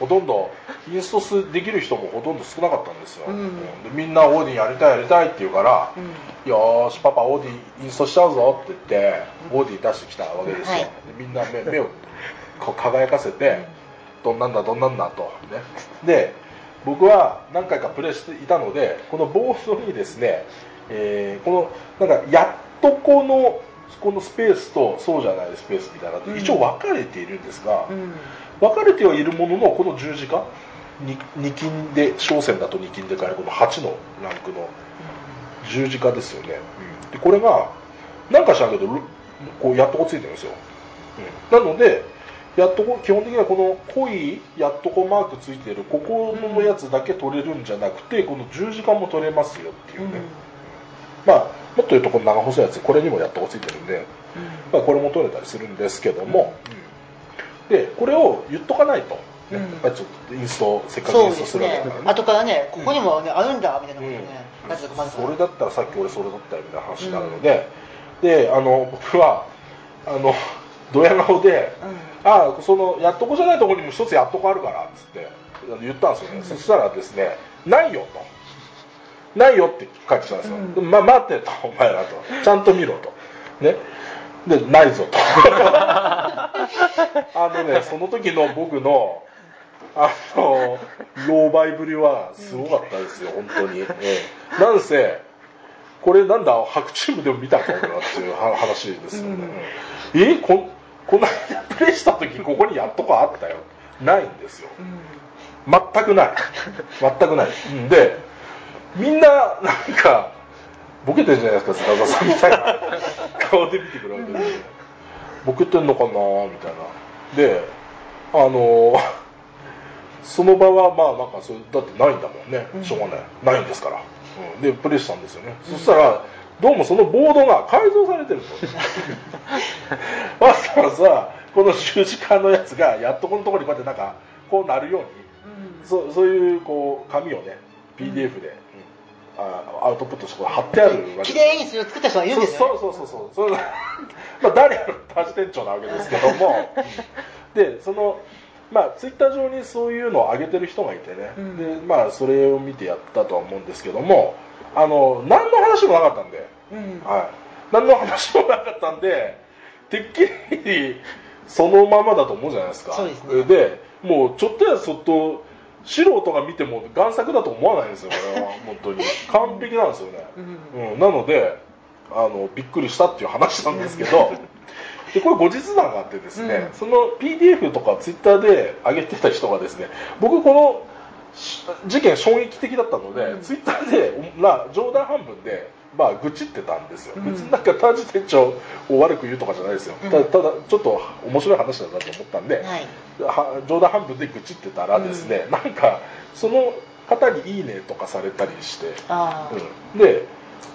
うん、ほとんどインストスできる人もほとんど少なかったんですよ、うん。でみんなオーディンやりたいやりたいって言うから、うん。よーしパパオーディンインストしちゃうぞって言ってオーディン出してきたわけですよ、はい。でみんな目目をこう輝かせて、どんなんだどんなんだと。ね。で僕は何回かプレイしていたのでこのボードにですね、えーこのなんかやっとこのこのスペースとそうじゃないスペースみたいなの一応分かれているんですが、うん。分かれてはいるもののこの十字架 2, 金で小線だと2金で買えるこの8のランクの十字架ですよね、うん。でこれがなんか知らんけどろこうやっとこついてるんですよ、うん。なのでやっとこ基本的にはこの濃いやっとこマークついてるここのやつだけ取れるんじゃなくてこの十字架も取れますよっていうね、まあもっと言うとこの長細いやつこれにもやっとこついてるんで、まあ、これも取れたりするんですけども、でこれを言っとかないと、ねうん。やっちょっとインストせっかくインストでするわけだからね。後からねここにもねあるんだみたいなことねうん。それだったらさっき俺それだったよみたいな話になるので、であの僕はあのドヤ顔で、あそのやっとこじゃないところにも一つやっとこあるからっつって言ったんですよね、そしたらですねないよと。ないよって返ってきたんですよ、うん。ま待ってとお前らと。ちゃんと見ろと。ね。でないぞと。*laughs* あのねその時の僕のあの狼狽ぶりはすごかったですよ、本当に、ええ。なんせこれなんだ白チームでも見たか俺はっていうは話ですよね、えここの間プレイした時ここにやっとこあったよ。ないんですよ。全くない。全くない。*laughs* うんでみんななんかボケてるじゃないですか菅田さんみたいな。*laughs* 顔で見てくるわけでボケてんのかなみたいな。であのその場はまあなんかそれだってないんだもんね。しょうがない。ないんですから、うん、でプレイしたんですよね、そしたらどうもそのボードが改造されてると *laughs* わざわざこの十字架のやつがやっとこのところにこうやってなんかこうなるようにそうそういうこう紙をね PDF で、うん。あアウトプットして貼ってあるわけ。綺麗にそれを作った人がいるんですよねそうそうそう。そう *laughs* まあダリアのタジ店長なわけですけども。*laughs* でそのまあツイッター上にそういうのを上げてる人がいてね、うん。でまあそれを見てやったとは思うんですけども。あの何の話もなかったんで、うん。はい、何の話もなかったんでてっきりそのままだと思うじゃないですか。そうですね。でもうちょっとやそっと素人が見ても贋作だと思わないんですよこれは。本当に。完璧なんですよね、うん。うん、なのであのびっくりしたっていう話なんですけど、*laughs* でこれ後日談があってですね、うん。その PDF とかツイッターで上げてた人がですね僕このし事件衝撃的だったので、うん。ツイッターでな冗談半分でまあ愚痴ってたんですよ、うん。別になんかタージ店長を悪く言うとかじゃないですよ、うん。ただただちょっと面白い話だなと思ったんで、はい。は冗談半分で愚痴ってたらですね、なんかその方に「いいね」とかされたりして、うん、で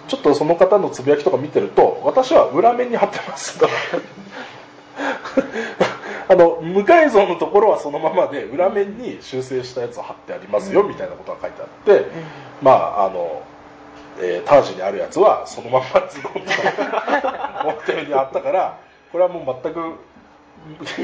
ちょっとその方のつぶやきとか見てると私は裏面に貼ってますと。*laughs* あの無改造のところはそのままで裏面に修正したやつを貼ってありますよみたいなことが書いてあって、まああの、えータージにあるやつはそのままズドンと表面にあったから *laughs* これはもう全く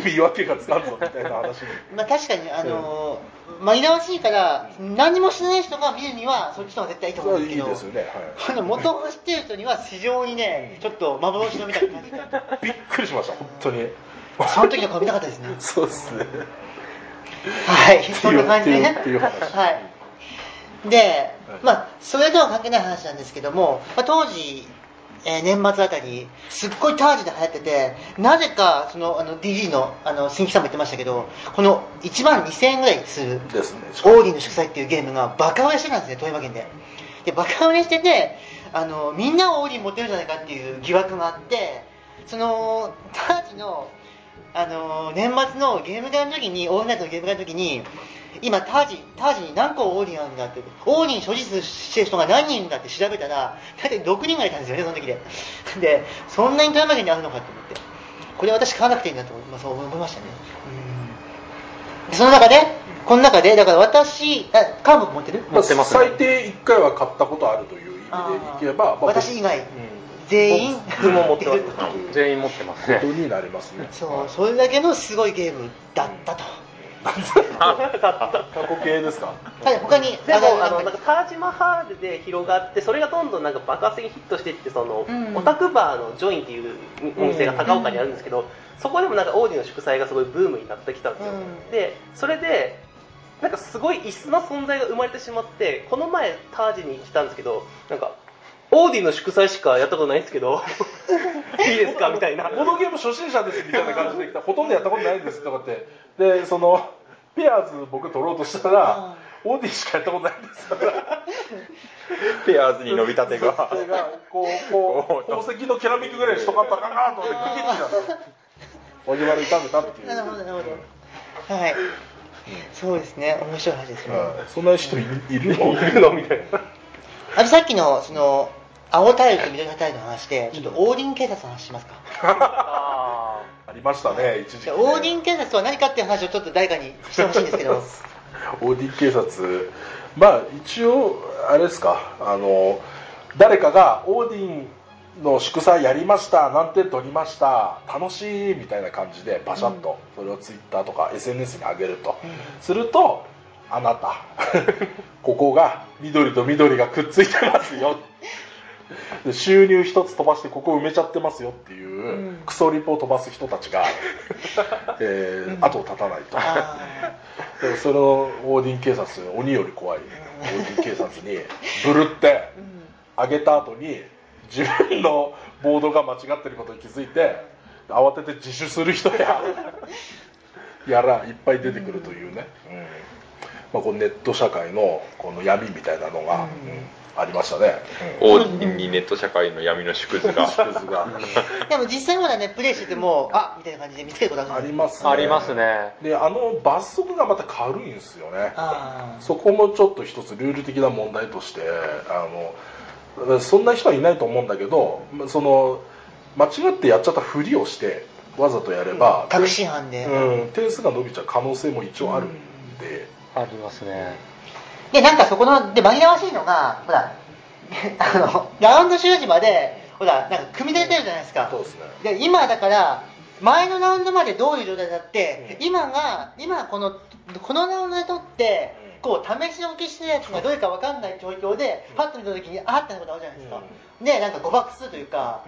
見分けがつかんぞみたいな話に。まあ確かにあのー紛らわしいから何も知らない人が見るにはそっちの方が絶対いいと思うんですけどいいですよね、はい。元を知ってる人には非常にねちょっと幻のみたいな感じでびっくりしました本当に。その時の顔見たかったですね。*laughs* そうですね。はい。そんな感じでね。っていうっていう話。はいでまあそれとは関係ない話なんですけども、まあ、当時えー年末あたり、すっごいタージで流行ってて、なぜか、その、あの、DG の、あの、新規さんも言ってましたけど、この1万2000円ぐらいする、ですねオーディの祝祭っていうゲームがバカ売れしてたんですね、富山県で。で、バカ売れしてて、あの、みんなをオーディン持ってるんじゃないかっていう疑惑があって、その、タージの、あの、年末のゲーム会の時に、オールナイトのゲーム会の時に、今、タージ、タージに何個オーディンあるんだって、オーディン所持してる人が何人いるんだって調べたら、大体6人がいたんですよね、その時で。で、そんなに富山県にあるのかと思って。これ私買わなくていいなと思いまそう思いましたね。うん。でその中で、この中で、だから私、あ、カーブ持ってる？持ってますね最低1回は買ったことあるという意味でいけば、まあ私以外、うん全員？僕も持ってまする *laughs* 全員持ってますねことになりますねそう、それだけのすごいゲームだったと。過去形ですか？はい、他に、でもああののなんかタージマハールで広がってそれがどんどんなんか爆発的にヒットしていってその、うん。オタクバーのジョインっていうお店が高岡にあるんですけど、そこでもなんかオーディの祝祭がすごいブームになってきたんですよ、うん。でそれでなんかすごい椅子の存在が生まれてしまってこの前タージに来たんですけどなんかオーディの祝祭しかやったことないんですけど。*laughs* いいですか？みたいな。ボードゲーム初心者ですみたいな感じで来た。ほとんどやったことないですとかって。でそのペアーズ僕取ろうとしたら、オーディしかやったことないんですからペアーズに伸びたてが。がこうこう宝石のケラミックぐらいにしとかったかなと思ってグキッてなっておじわる痛めたっていう、なるほど、なるほど。はい。そうですね、面白い話ですね。はい。そんな人いいるのいるの？みたいなあとさっきの、その、青タイルと緑タイルの話で、ちょっとオーディン警察の話しますか？あ *laughs* ありましたね一時期ね。じゃあオーディン警察とは何かっていう話をちょっと誰かにしてほしいんですけど。オーディン警察。まあ一応あれですか。あの誰かがオーディンの祝祭やりました何点取りました楽しいみたいな感じでバシャッとそれをツイッターとか SNS に上げると、するとあなた。*laughs* ここが緑と緑がくっついてますよ *laughs* で収入一つ飛ばしてここ埋めちゃってますよっていう、クソリポを飛ばす人たちが、*laughs* えー後を絶たないと。あでもそのオーディン警察鬼より怖い。オーディン警察にブルってあげた後に自分のボードが間違ってることに気づいて慌てて自首する人や *laughs* やらいっぱい出てくるというね、うん。まあ、このネット社会のこの闇みたいなのが、うんありましたね、オーディンにネット社会の闇の縮図が。*laughs* 縮図が。ーでも実際まだね、プレイしてても、あみたいな感じで見つけることある。ありますありますね。であの罰則がまた軽いんですよね。そこもちょっと一つルール的な問題としてあのそんな人はいないと思うんだけどまその間違ってやっちゃったふりをしてわざとやれば、確信犯で。うん、点数が伸びちゃう可能性も一応あるんで、ありますねで、なんかそこの、で、紛らわしいのが、ほら、*laughs* あの、ラウンド終時まで、ほら、なんか組み立ててるじゃないですか。そうですねで、今だから、前のラウンドまでどういう状態だって、今が、今この、このラウンドで取って、こう、試し置きしてるやつがどれかわかんない状況で、パッと見た時に、あーってなことあるじゃないですか。ね、なんか誤爆するというか、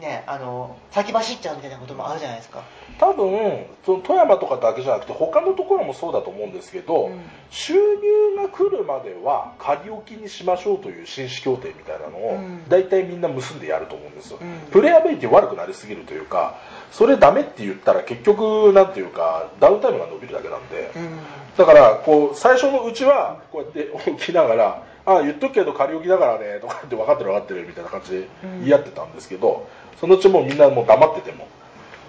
ね、あの、先走っちゃうみたいなこともあるじゃないですか。多分その富山とかだけじゃなくて他のところもそうだと思うんですけど、うん。収入が来るまでは仮置きにしましょうという紳士協定みたいなのをうん。大体みんな結んでやると思うんですよ、うん。プレイアビリティ悪くなりすぎるというかそれダメって言ったら結局なんていうかダウンタイムが伸びるだけなんで、うん。だからこう最初のうちはこうやって置きながら「ああ言っとくけど仮置きだからね」とかって分かってる分かってるみたいな感じで言い合ってたんですけど、そのうちもうみんなもう黙ってても、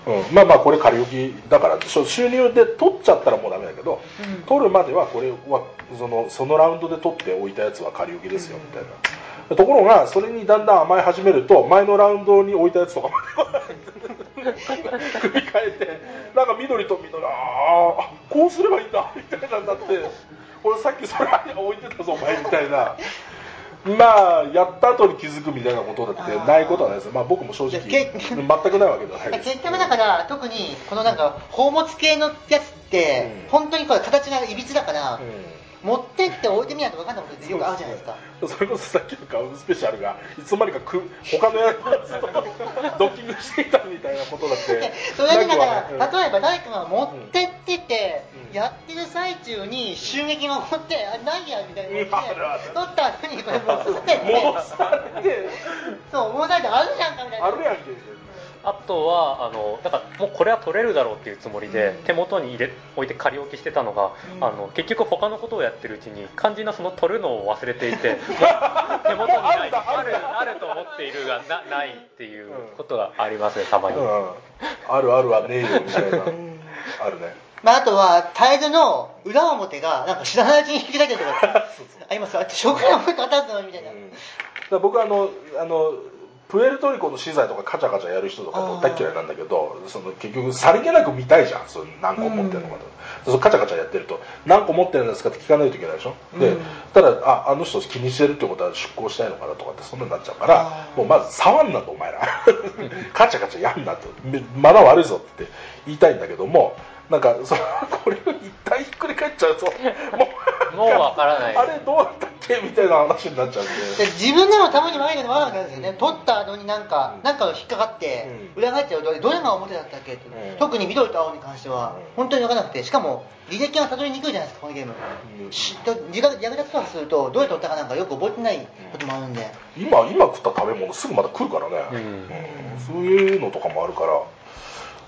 うん、まあまあこれ仮置きだから収入で取っちゃったらもうダメだけど、うん。取るまではこれはそのそのラウンドで取っておいたやつは仮置きですよみたいな。ところがそれにだんだん甘え始めると前のラウンドに置いたやつとかまで *laughs* 組み替えてなんか緑と緑ああこうすればいいんだみたいなになって俺さっきそれ置いてたぞお前みたいな。まあやった後に気づくみたいなことだってないことはないですまあ僕も正直け全くないわけではないです。結局だから特にこのなんか宝物系のやつって、うん。本当にこれ形がいびつだから、うん持ってって置いてみないと分かんないことってよくあるじゃないですか。それこそさっきのガウンスペシャルがいつの間にかく *laughs* 他のやつと *laughs* ドッキングしていたみたいなことだって。で *laughs* それにだから、例えば誰かが持ってってて、うん。やってる最中に襲撃が起こって、あ何やみたいな取った後にこれ戻されて、戻されて。そう、戻されてあるじゃんかみたいな。あるやんけあとはあのだからもうこれは取れるだろうっていうつもりで、うん。手元に入れ置いて仮置きしてたのが、うん。あの結局他のことをやってるうちに肝心なその取るのを忘れていて *laughs* 手元にないあるあると思っているがなないっていうことがありますねたまに、うん。あるあるはねえよみたいな。うん。あるね。まあ、あとは、タイルの裏表が、なんか知らないうちに引き出てるとか、*laughs* ありますあ食料も片付くの？みたいな。うん。僕あのあのプエルトリコの資材とかカチャカチャやる人とかも大っ嫌いなんだけどその結局さりげなく見たいじゃん。その何個持ってるのかと、そのカチャカチャやってると。何個持ってるんですかって聞かないといけないでしょ、でうん。ただああの人気にしてるってことは出向したいのかなとかってそんなになっちゃうからもうまず触んなとお前ら。*laughs* カチャカチャやんなと。めマナー悪いぞって言いたいんだけどもなんかそこれを一体ひっくり返っちゃうともうもうわからない。あれどうだった？っけみたいな話になっちゃうんで。で自分でもたまに悪いのもあるわけですよね、取った後になんか、うん。なんかが引っかかって、うん。裏返っちゃうと、どれが表だったっけって、うん。特に緑と青に関しては、うん。本当に分からなくて、しかも履歴がたどりにくいじゃないですか、このゲーム。うん。しと自覚役立つとすると、どうやって取ったかなんかよく覚えてないこともあるんで、今今食った食べ物すぐまた来るからね、うん。うん。そういうのとかもあるから。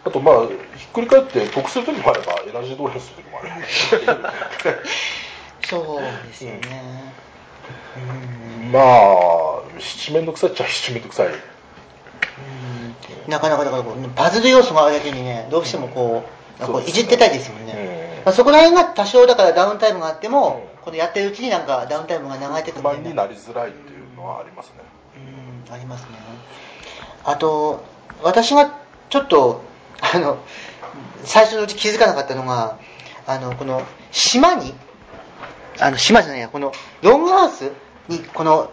あとまあひっくり返って得する時もあればエナジードレンする時もある *laughs* そうですよね。うん。まあ七面倒くさいっちゃ七面倒くさい。なかなかだからこうパズル要素があるだけにね、どうしてもこう、こういじってたいですもんね。うんまあ、そこら辺が多少だからダウンタイムがあっても、うん。このやってるうちになんかダウンタイムが流れてくるになりづらいっていうのはありますね。うん、ありますね。あと、私がちょっと、あの、最初のうち気づかなかったのが、あの、この島に、あの、島じゃないや、このロングハウスに、この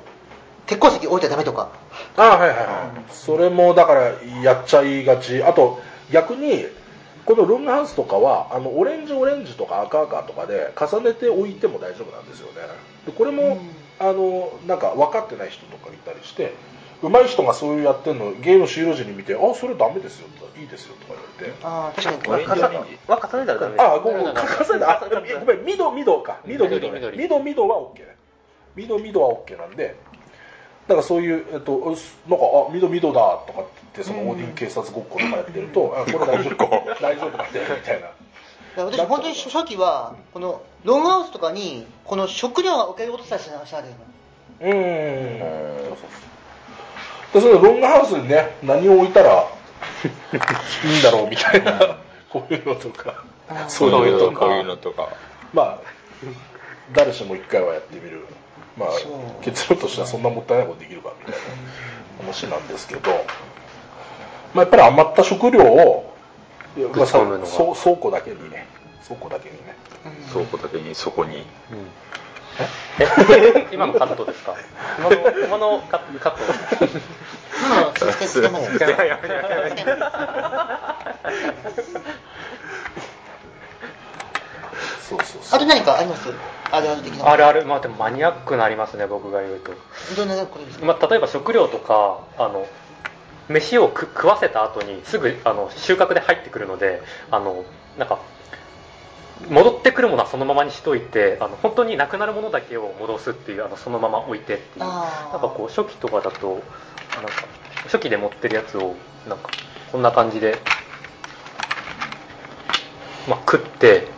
鉄鉱石置いちゃダメとか。ああはいはいはい。それもだからやっちゃいがち。あと逆にこのロングハウスとかはあのオレンジオレンジとか赤赤とかで重ねておいても大丈夫なんですよね。でこれも、うん。あのなんか分かってない人とかいたりして上手い人がそういうやってるのゲーム終了時に見て「あそれダメですよ」とか「いいですよ」とか言われて。ああ、確かに。こオれたらダメですあ、ごめん、ごめん、重ねた。あ、ごめん、ミド、ミドか。緑ミド、ミドは OK ね。ミド、ミドは OK なんで、だからそういう、えっと、なんか、あ、ミド、ミドだとかって言って、そのオーディン警察ごっことかやってると、あ、これ大丈夫、大丈夫なんだよ、みたいな。私本当に初期は、このロングハウスとかに、この食料が置けることさえしなしたんですよ。うーん。そうそうで、そのロングハウスにね、何を置いたらいいんだろう、みたいな、こういうのとか、そういうのとか。こういうのとか。まあ誰しも一回はやってみる。まあ結論としてはそんなもったいないことできるかみたいな話なんですけど、まあ、やっぱり余った食料を、まあ倉庫だけにね。倉庫だけにね。倉庫だけにそこにえ *laughs* 今のカットですか？今の今のカット。カット。今のつけつけますいやいやいやいやそうそうそうあと何かあります？あるある的な。あるある。まあでもマニアックなりますね僕が言うと。どんなことですか、まあ、例えば食料とかあの飯をく食わせた後にすぐあの収穫で入ってくるのであのなんか戻ってくるものはそのままにしといてあの本当になくなるものだけを戻すっていうあのそのまま置いてっていうなんかこう初期とかだとなんか初期で持ってるやつをなんかこんな感じで、まあ、食って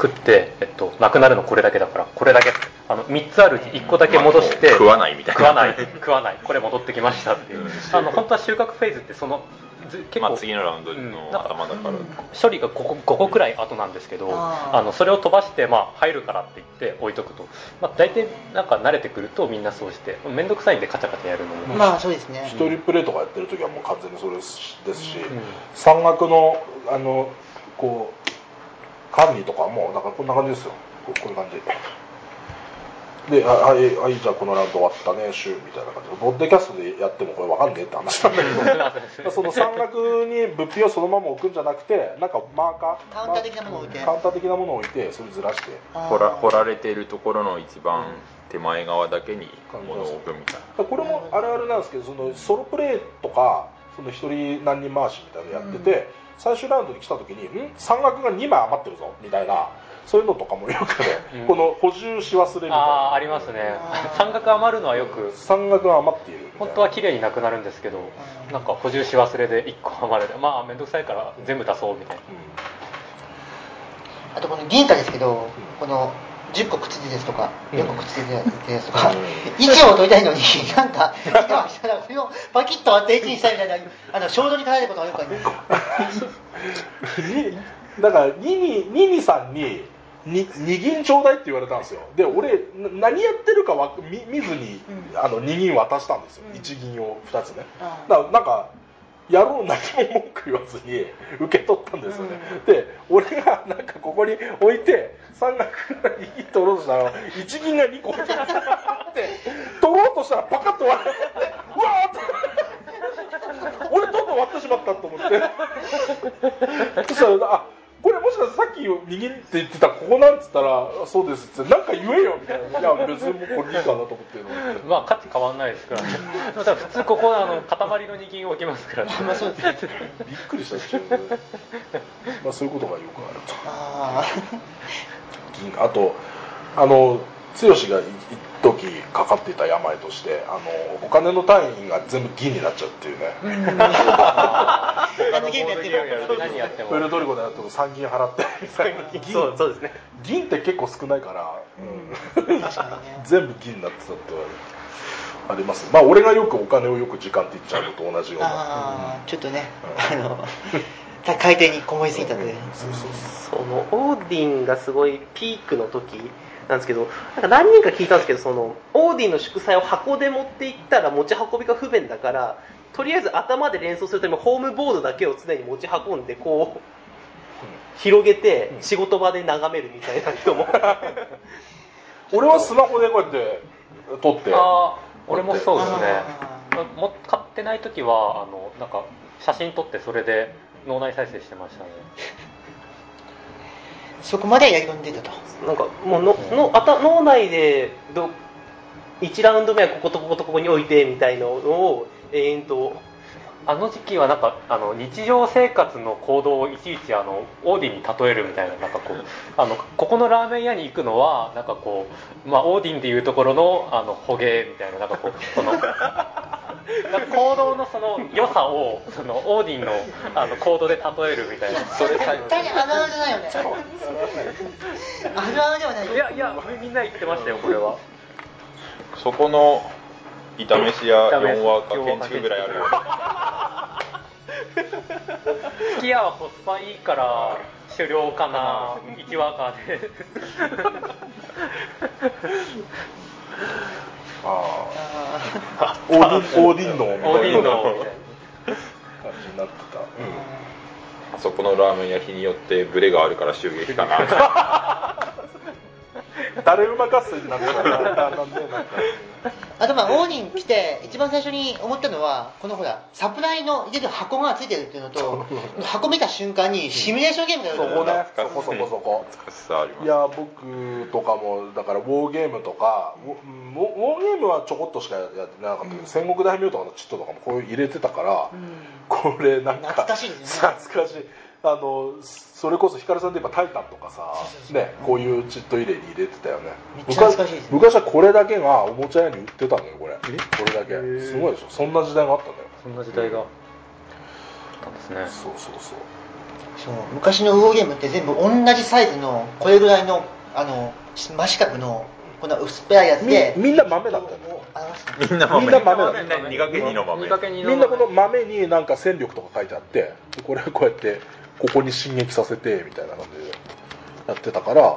食って、えっと、なくなるのこれだけだからこれだけあの3つあるうち1個だけ戻して、まあ食わないみたいな。食わない食わないこれ戻ってきましたっていう。うん。あの本当は収穫フェーズってそのず結構、まあ次のラウンドうんのなん。か頭だから。処理が 5, 個5個くらい後なんですけどあのそれを飛ばして、まあ、入るからって言って置いとくと、まあ、大体なんか慣れてくるとみんなそうして面倒くさいんでカチャカチャやるのも、まあそうですね。一人プレイとかやってる時はもう完全にそれですしうん。山岳のあのこう管理とかもなんかこんな感じですよ。こうこういう感じで、あはい、はい、じゃあこのラウンド終わったね、シューみたいな感じで、ボッデキャストでやってもこれわかんねえって話なんだけど、*laughs* その山岳に物品をそのまま置くんじゃなくて、なんかマーカー、カウンター的なものを置いてカウンター的なものを置いて、それずらして、掘ら掘られているところの一番手前側だけに物を置くみたいな。これもあるあるなんですけど、そのソロプレイとか、その一人何人回しみたいなのやってて、最終ラウンドに来た時に、ん？山岳が2枚余ってるぞみたいな、そういうのとかもよくね、うん。この補充し忘れみたいな。ああありますね。山岳余るのはよく。山岳が余っている本当は綺麗になくなるんですけどなんか補充し忘れで1個余る。まあ面倒くさいから全部出そうみたいな。あとこの銀貨ですけど、この10個くっついてるやつとか、4個くっついてるやつとか、意見を取りたいのに、なんか、時間が来たら、これをパキッと割って1にしたいみたいな、あの、衝動に駆られることがよくあります。*laughs* にだからニニニニさんにに二銀ちょうだいって言われたんですよ。で俺な何やってるかわ見見ずに、うん。あの二銀渡したんですよ、うん。一銀を二つね。うん。だからなんかやろう何も文句言わずに受け取ったんですよね、で俺がなんかここに置いて山岳から2銀取ろうとしたら一銀が2個置いてあって取ろうとしたらパカッと割れてうわーって。俺どんどん割ってしまったと思って。そしたらあしかさっき右って言ってたここなんつったらそうですってなんか言えよみたいな。いや別にもうこれいいかなと思ってるの。まあ価値変わんないですから。ね普通ここあの塊の二銀置きますから。ね *laughs* まあそうですね。びっくりした。自分でまあそういうことがよくあると。あ銀あとあの剛が一時かかっていた病としてあのお金の単位が全部銀になっちゃうっていうね。*laughs* あ。他のボードゲームやると何やってもプエルトリコでやっても3銀払って。銀 *laughs* そうそうですね。銀って結構少ないから、うん。全部銀になってたってあります。まあ俺がよくお金をよく時間って言っちゃうのと同じような。ちょっとね、あの、海底 *laughs* にこもりすぎたという。そうそう。そのオーディンがすごいピークの時なんですけどなんか何人か聞いたんですけどそのオーディンの祝祭を箱で持って行ったら持ち運びが不便だからとりあえず頭で連想するためにホームボードだけを常に持ち運んでこう広げて仕事場で眺めるみたいな人も。俺はスマホでこうやって撮って。ああ俺もそうですね。あも買ってない時はあのなんか写真撮ってそれで脳内再生してましたねそこまでやり込んでたと。なんかもうのの頭脳内でど1ラウンド目はこことこことここに置いてみたいのを永遠とあの時期はなんかあの日常生活の行動をいちいちあのオーディンに例えるみたいななんかこうあのここのラーメン屋に行くのはなんかこう、まあ、オーディンでいうところのあの捕鯨みたいななんかこうその行動のその良さをそのオーディンのあの行動で例えるみたいな。それ絶対にあるあるじゃないよね。あるあるではないよ。いやいやみんな言ってましたよこれは。そこの炒めし屋炒め4話か建築ぐらいあるよすき家はコスパいいから狩猟かな。1話かで *laughs* あああオーディンオーディンのみたいな感じになってた、あそこのラーメン屋日によってブレがあるから襲撃かな *laughs* 誰馬合戦になってたらなんでなんか。ーあとまあ、オーディン来て、一番最初に思ったのは、このほら、サプライの入れる箱がついてるっていうのと、箱見た瞬間にシミュレーションゲームがやるそこねそこそこそこ。難しさあります。いや僕とかもだからウォーゲームとかウォーゲームはちょこっとしかやってなかったけど、戦国大名とかのチットとかもこういう入れてたから、これなんか懐かしいですね。懐かしいあのそれこそヒカルさんで言えば「タイタン」とかさねこういうチット入れに入れてたよね。めっちゃ懐かしいですね。昔はこれだけがおもちゃ屋に売ってたのよこれ。これだけ。すごいでしょ。そんな時代があったんだよ。そんな時代が。あったんですね。そうそうそう。そう昔のウォーゲームって全部同じサイズのこれぐらいのあの真四角のこんな薄っぺらいやつでみみんな豆だったみんな豆。みんな豆だみんな2かけ2の豆みんなこの豆になんか戦力とか書いてあってでこれこうやってここに進撃させてみたいな感じでやってたから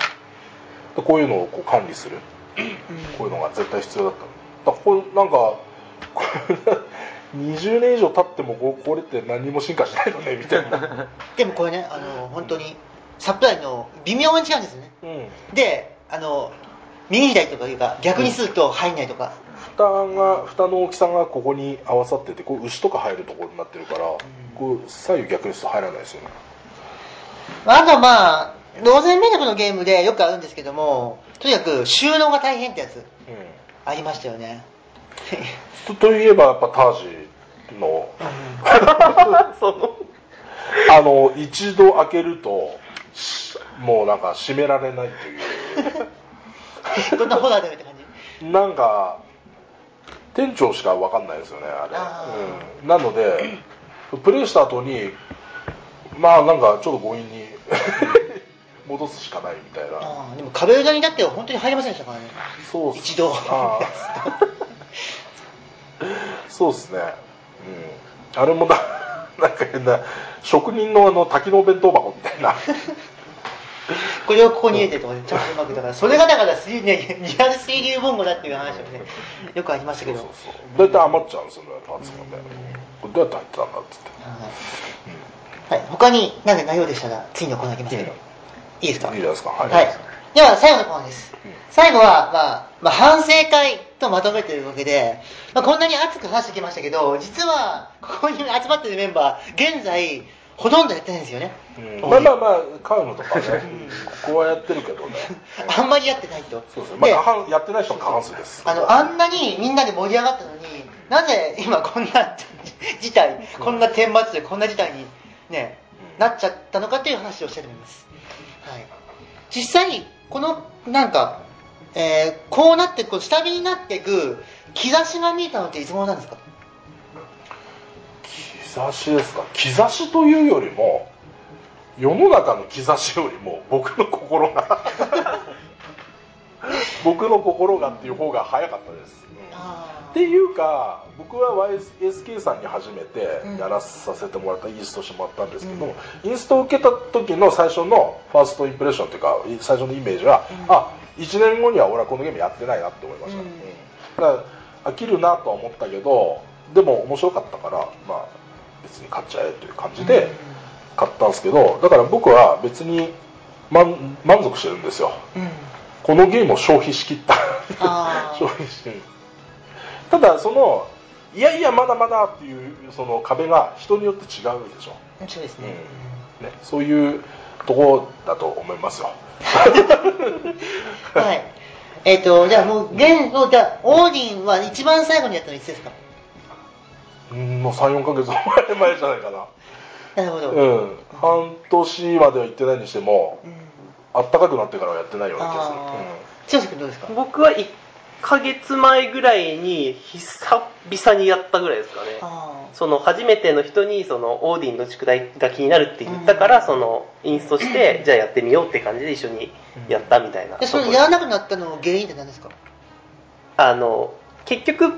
でこういうのをこう管理する。こういうのが絶対必要だったの。だこれなんかこれ20年以上経ってもここれって何も進化しないのねみたいな、*laughs* でもこれねあの本当にサプライの微妙に違うんですよね。うん、であの右左とかいうか逆にすると入んないとか、蓋が蓋の大きさがここに合わさっててこう牛とか入るところになってるから、こう左右逆にすると入らないですよねあとまあ同然メルクのゲームでよくあるんですけどもとにかく収納が大変ってやつありましたよね。とといえばやっぱタージの。*laughs* その。あの一度開けるとしもうなんか閉められないという。どんなホラーだよって感じ？なんか店長しか分かんないですよねあれ。あうん、なのでプレイした後にまあなんかちょっと強引に *laughs* 戻すしかないみたいな。あーでも壁裏にだって本当に入りませんでしたからね。そうっす。一度。あー。そうですね。うん。あれもな *laughs* なんか変な職人のあの滝のお弁当箱みたいな。*laughs* これをここに入れてとかね。ちゃんとうまくだか。らそれがだからスリねリアル水流ボンゴだっていう話もねよくありましたけど。そうそうそう。大体余っちゃうんですよねパーツがね。これどうやって入ってたんだっつって。はい、他に何か内容でしたら次のコーナーいきますけど、いいですか？いいですか？はい、はい。では、最後のコーナーです。うん。最後は、まあ、まあ、反省会とまとめてるわけで、まあ、こんなに熱く話してきましたけど、実は、ここに集まってるメンバー、現在、ほとんどやってないんですよね。うん。まあまあまあカウムとかねここはやってるけどね。*laughs* あんまりやってないと。そうですねまあやってない人が過半数です。あの、あんなにみんなで盛り上がったのに、なぜ今こんな事態、こんな天末でこんな事態にね、うんなっちゃったのかという話をしたいと思います。はい。実際、この、なんか、えーこうなって、こう下火になっていく兆しが見えたのっていつ頃なんですか？兆しですか？兆しというよりも世の中の兆しよりも僕の心が *laughs* *laughs* 僕の心がっていう方が早かったです、あっていうか僕は YSK さんに初めてうん。やらさせてもらったインストしてもらったんですけど、うん。インストを受けた時の最初のファーストインプレッションというか最初のイメージは、うん。あ1年後には俺はこのゲームやってないなって思いました、うん。うんだから飽きるなとは思ったけどでも面白かったからまあ別に買っちゃえという感じで買ったんですけどだから僕は別に満満足してるんですよ。うん。うん。このゲームを消費しきった。消費してる。ただそのいやいやまだまだっていうその壁が人によって違うでしょ、そうですね。ね、そういうとこだと思いますよ。*laughs* はい。えっ、と、じゃあもう、現、じゃあ、オーディンは一番最後にやったのいつですか？うんもう34ヶ月前前じゃないかな。なるほど。うん。半年までは行ってないにしてもうんあったかくなってからはやってないような気がする、あー。剛君どうですか？僕は1ヶ月前ぐらいに久々にやったぐらいですかね。あその初めての人にそのオーディンの宿題が気になるって言ったから、うん。そのインストして *laughs* じゃあやってみようって感じで一緒にやったみたいなあ。で、そのやらなくなったの原因って何ですか？あの結局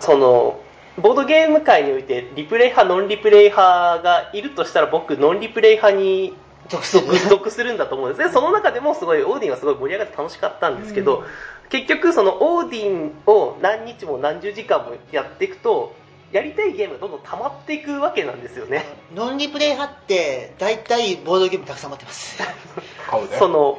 そのボードゲーム界においてリプレイ派ノンリプレイ派がいるとしたら僕ノンリプレイ派に属する属属するんだと思うんですね。その中でもすごいオーディンはすごい盛り上がって楽しかったんですけど、うん。結局そのオーディンを何日も何十時間もやっていくとやりたいゲームがどんどん溜まっていくわけなんですよね。ノンリプレイ派って、大体ボードゲームたくさん持ってます。買うね。その、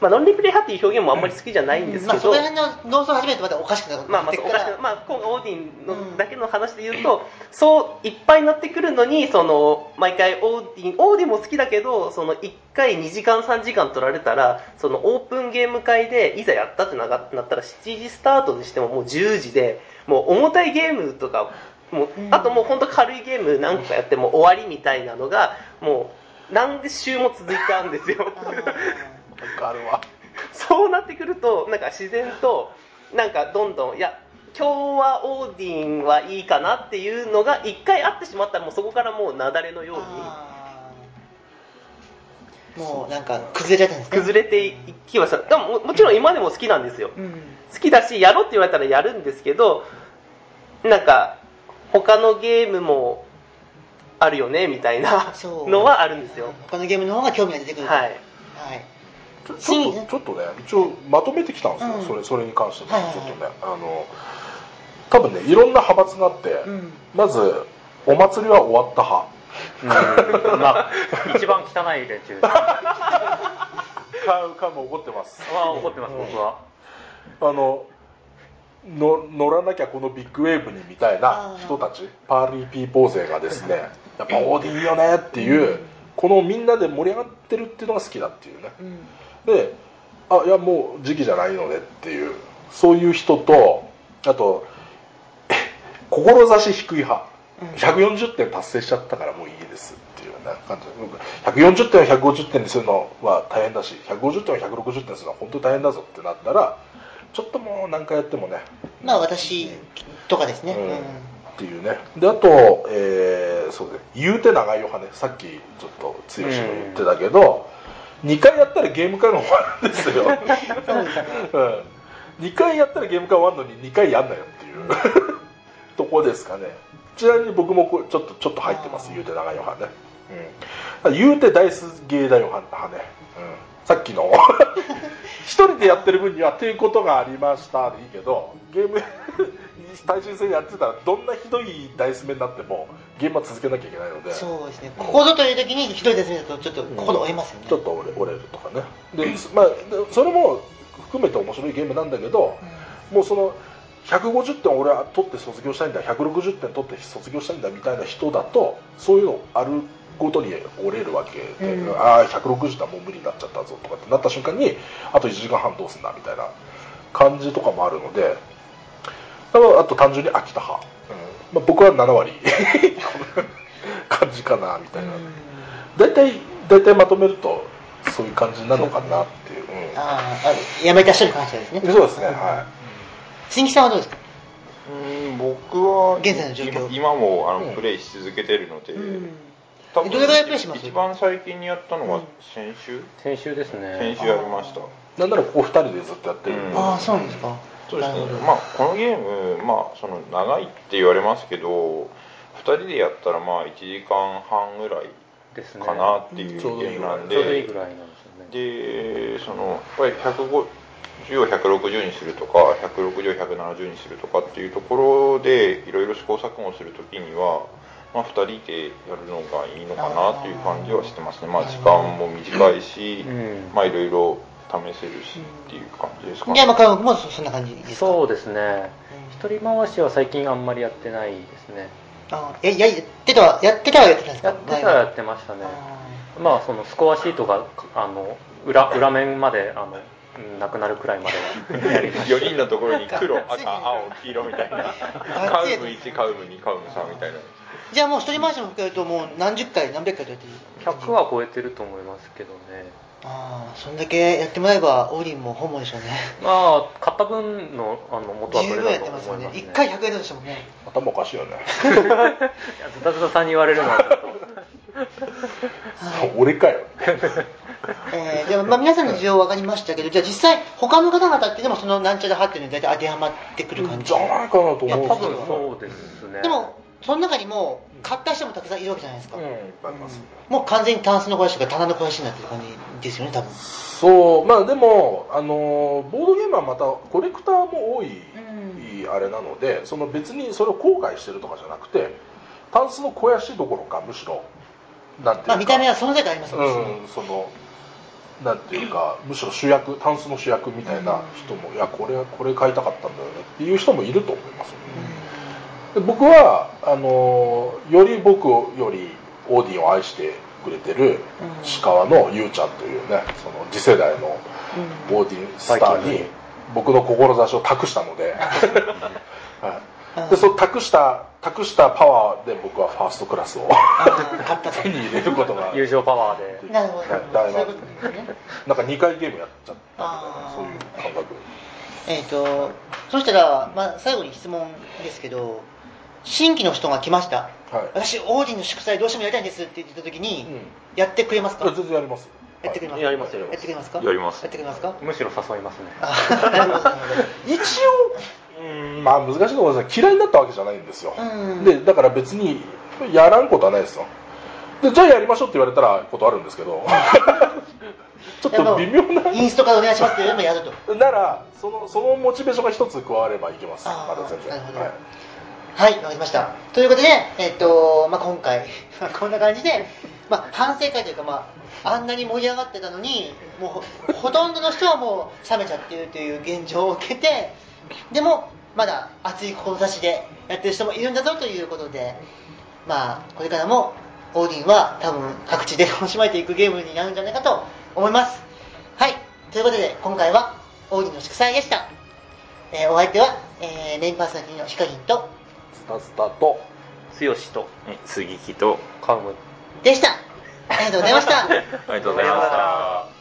まあ、ノンリプレイ派っていう表現もあんまり好きじゃないんですまあ、けど、そこら辺の農村始めまたおかしくなる。まあまあおかしくまあ今回オーディンのだけの話で言うと、そういっぱいになってくるのにその毎回オーディンオーディンも好きだけどその1回2時間3時間取られたらそのオープンゲーム会でいざやったってななったら7時スタートにしてももう10時でもう重たいゲームとかもううんあともう本当軽いゲーム何個かやってもう終わりみたいなのがもう何週も続いたんですよ。あーあるわそうなってくるとなんか自然となんかどんどんいや今日はオーディンはいいかなっていうのが一回あってしまったらもうそこからもう雪崩のようにもうなんか崩れちゃったんですね。崩れていきましたでもももちろん今でも好きなんですようん。好きだしやろうって言われたらやるんですけどなんか他のゲームもあるよねみたいなのはあるんですよ他のゲームの方が興味が出てくる。はいはい。ちょちょっとちょっとね一応まとめてきたんですよ、うん。それそれに関しても、はいはいはい。ちょっとねあの多分ねいろんな派閥があって、うん。まずお祭りは終わった派。うん。まあ一番汚い連中です。カウカウも怒ってます。は怒ってます僕は。あのの乗らなきゃこのビッグウェーブにみたいな人たちパーリーピーポー勢がですねやっぱオーディンいいよねっていう、このみんなで盛り上がってるっていうのが好きだっていうね。うんであいやもう時期じゃないのねっていうそういう人とあと *laughs* 志低い派。うん。140点達成しちゃったからもういいですっていうね感じ140点を150点にするのは大変だし150点を160点にするのは本当に大変だぞってなったらちょっともう何回やってもね。まあ私とかですね、うん。うん。っていうね。であと、えーそうね。言うて長いよ派ねさっきちょっと剛も言ってたけど、2回やったらゲーム会が終わるんですよ、そうん、2回やったらゲーム会終わるのに2回やんなよっていうとこですかね。ちなみに僕もこうちょっとちょっと入ってます言うて長いよ派ね、うん、言うてダイスゲーだよ派ね、うん、さっきの一人でやってる分にはっていうことがありましたでいいけどゲーム *laughs* 対人戦やってたらどんなひどいダイス目になってもゲームは続けなきゃいけないので。そうですね。ここぞという時に一人で住むとちょっと心折れますよね、ちょっと折れ折れるとかね。で、まあ、でそれも含めて面白いゲームなんだけど、もうその150点俺は取って卒業したいんだ160点取って卒業したいんだみたいな人だとそういうのあるごとに折れるわけで、うん。ああ160点はもう無理になっちゃったぞとかってなった瞬間にあと1時間半どうすんだみたいな感じとかもあるのであと単純に飽きた派、うん。まあ、僕は7割 *laughs* 感じかなみたいな。大体大体まとめるとそういう感じなのかなっていう、うん。あああ辞めた人に関してはですね。そうですねは鈴木さんはどうですか？うん僕は現在の状況。今今もあの、うん。プレイし続けてるので、うん多分どれぐらいプレイします？一番最近にやったのがうん。先週、先週ですね。先週やりました。いなんならここ2人でずっとやってるんで、うん。ああそうなんですか。そうですね。まあこのゲームまあその長いって言われますけど2人でやったらまあ1時間半ぐらいですねかなっていううん。ゲームなんで、ちょうどいいぐらいなんですよね。でそのやっぱり150を160にするとか160を170にするとかっていうところでいろいろ試行錯誤するときには、まあ、2人でやるのがいいのかなっていう感じはしてますね。まあ時間も短いし、うん。まあいろいろ試せるしっていう感じですかで山川君もそそんな感じですか？そうですね。うん。一人回しは最近あんまりやってないですね。あえややってたはやってたはやってたんですか？やってたらやってましたね。まあそのスコアシートがあの裏裏面まであのうんなくなるくらいまでは *laughs* やりました。4人のところに黒赤青黄色みたいな。カウム1カウム2カウム3みたいなじゃあもう一人回しも含めるともう何十回何百回とやってる？100は超えてると思いますけどね。ああそんだけやってもらえばオーリンも本望でしょうね。まあ買った分のあの元は十取れたと分やってます思いますね。よね一回100円だとしてもね。頭おかしいよね。いやズタズタさんに言われるのは俺かよ。えー、でもまあ皆さんの事情分かりましたけどじゃあ実際他の方々ってでもそのなんちゃら派っていうのに大体当てはまってくる感じ？じゃないかなと思う。多分そうですね。でもその中にも買った人もたくさんいるわけじゃないですか、うん。いっぱいあります。もう完全にタンスの肥やしとか棚の肥やしになってる感じですよね多分。そう。まあでもあのボードゲームはまたコレクターも多い、あれなのでその別にそれを後悔してるとかじゃなくてタンスの肥やしどころかむしろなんていうか。まあ見た目は存在感ありますもんね、うんそのなんていうかむしろ主役タンスの主役みたいな人も、いやこれこれ買いたかったんだよねっていう人もいると思いますよで僕はあのより僕よりオーディンを愛してくれてる石川のゆうちゃんというねその次世代のオーディンスターに僕の志を託したので、*laughs* はい、でその託した託したパワーで僕はファーストクラスをあー。買ったと手に入れることが友情パワーでなるほど。やったいなそういうことですね。なんか2回ゲームやっちゃったみたいなそういう感覚。えっ、とそしたら、まあ、最後に質問ですけど新規の人が来ました。はい。私オーディンの祝祭どうしてもやりたいんですって言った時に、うん。やってくれますか？全然やりますやってくれますやりますよ。やってくれますか？やりますやってくれますか？むしろ誘いますね。*laughs* 一応うんまあ難しいところですね嫌いになったわけじゃないんですよ、うん。でだから別にやらんことはないですよ。でじゃあやりましょうって言われたらことあるんですけど。*laughs* ちょっと微妙な。インストからお願いしますって言えばやると。*laughs* ならそのそのモチベーションが一つ加わればいけます。まだ全然。なるほど。はいはい、わかりました。ということで、えっと、まあ、今回、*laughs* こんな感じで、まあ、反省会というか、まあ、あんなに盛り上がってたのにもうほとんどの人はもう冷めちゃってるという現状を受けてでもまだ熱い志でやってる人もいるんだぞということでまあこれからもオーディンは多分各地で楽しまれていくゲームになるんじゃないかと思いますはいということで今回はオーディンの祝祭でした、えーお相手は、えーメインパーソナリティのヒカキンとスタスタと剛と杉木とカウム。でした。ありがとうございました。*laughs* ありがとうございました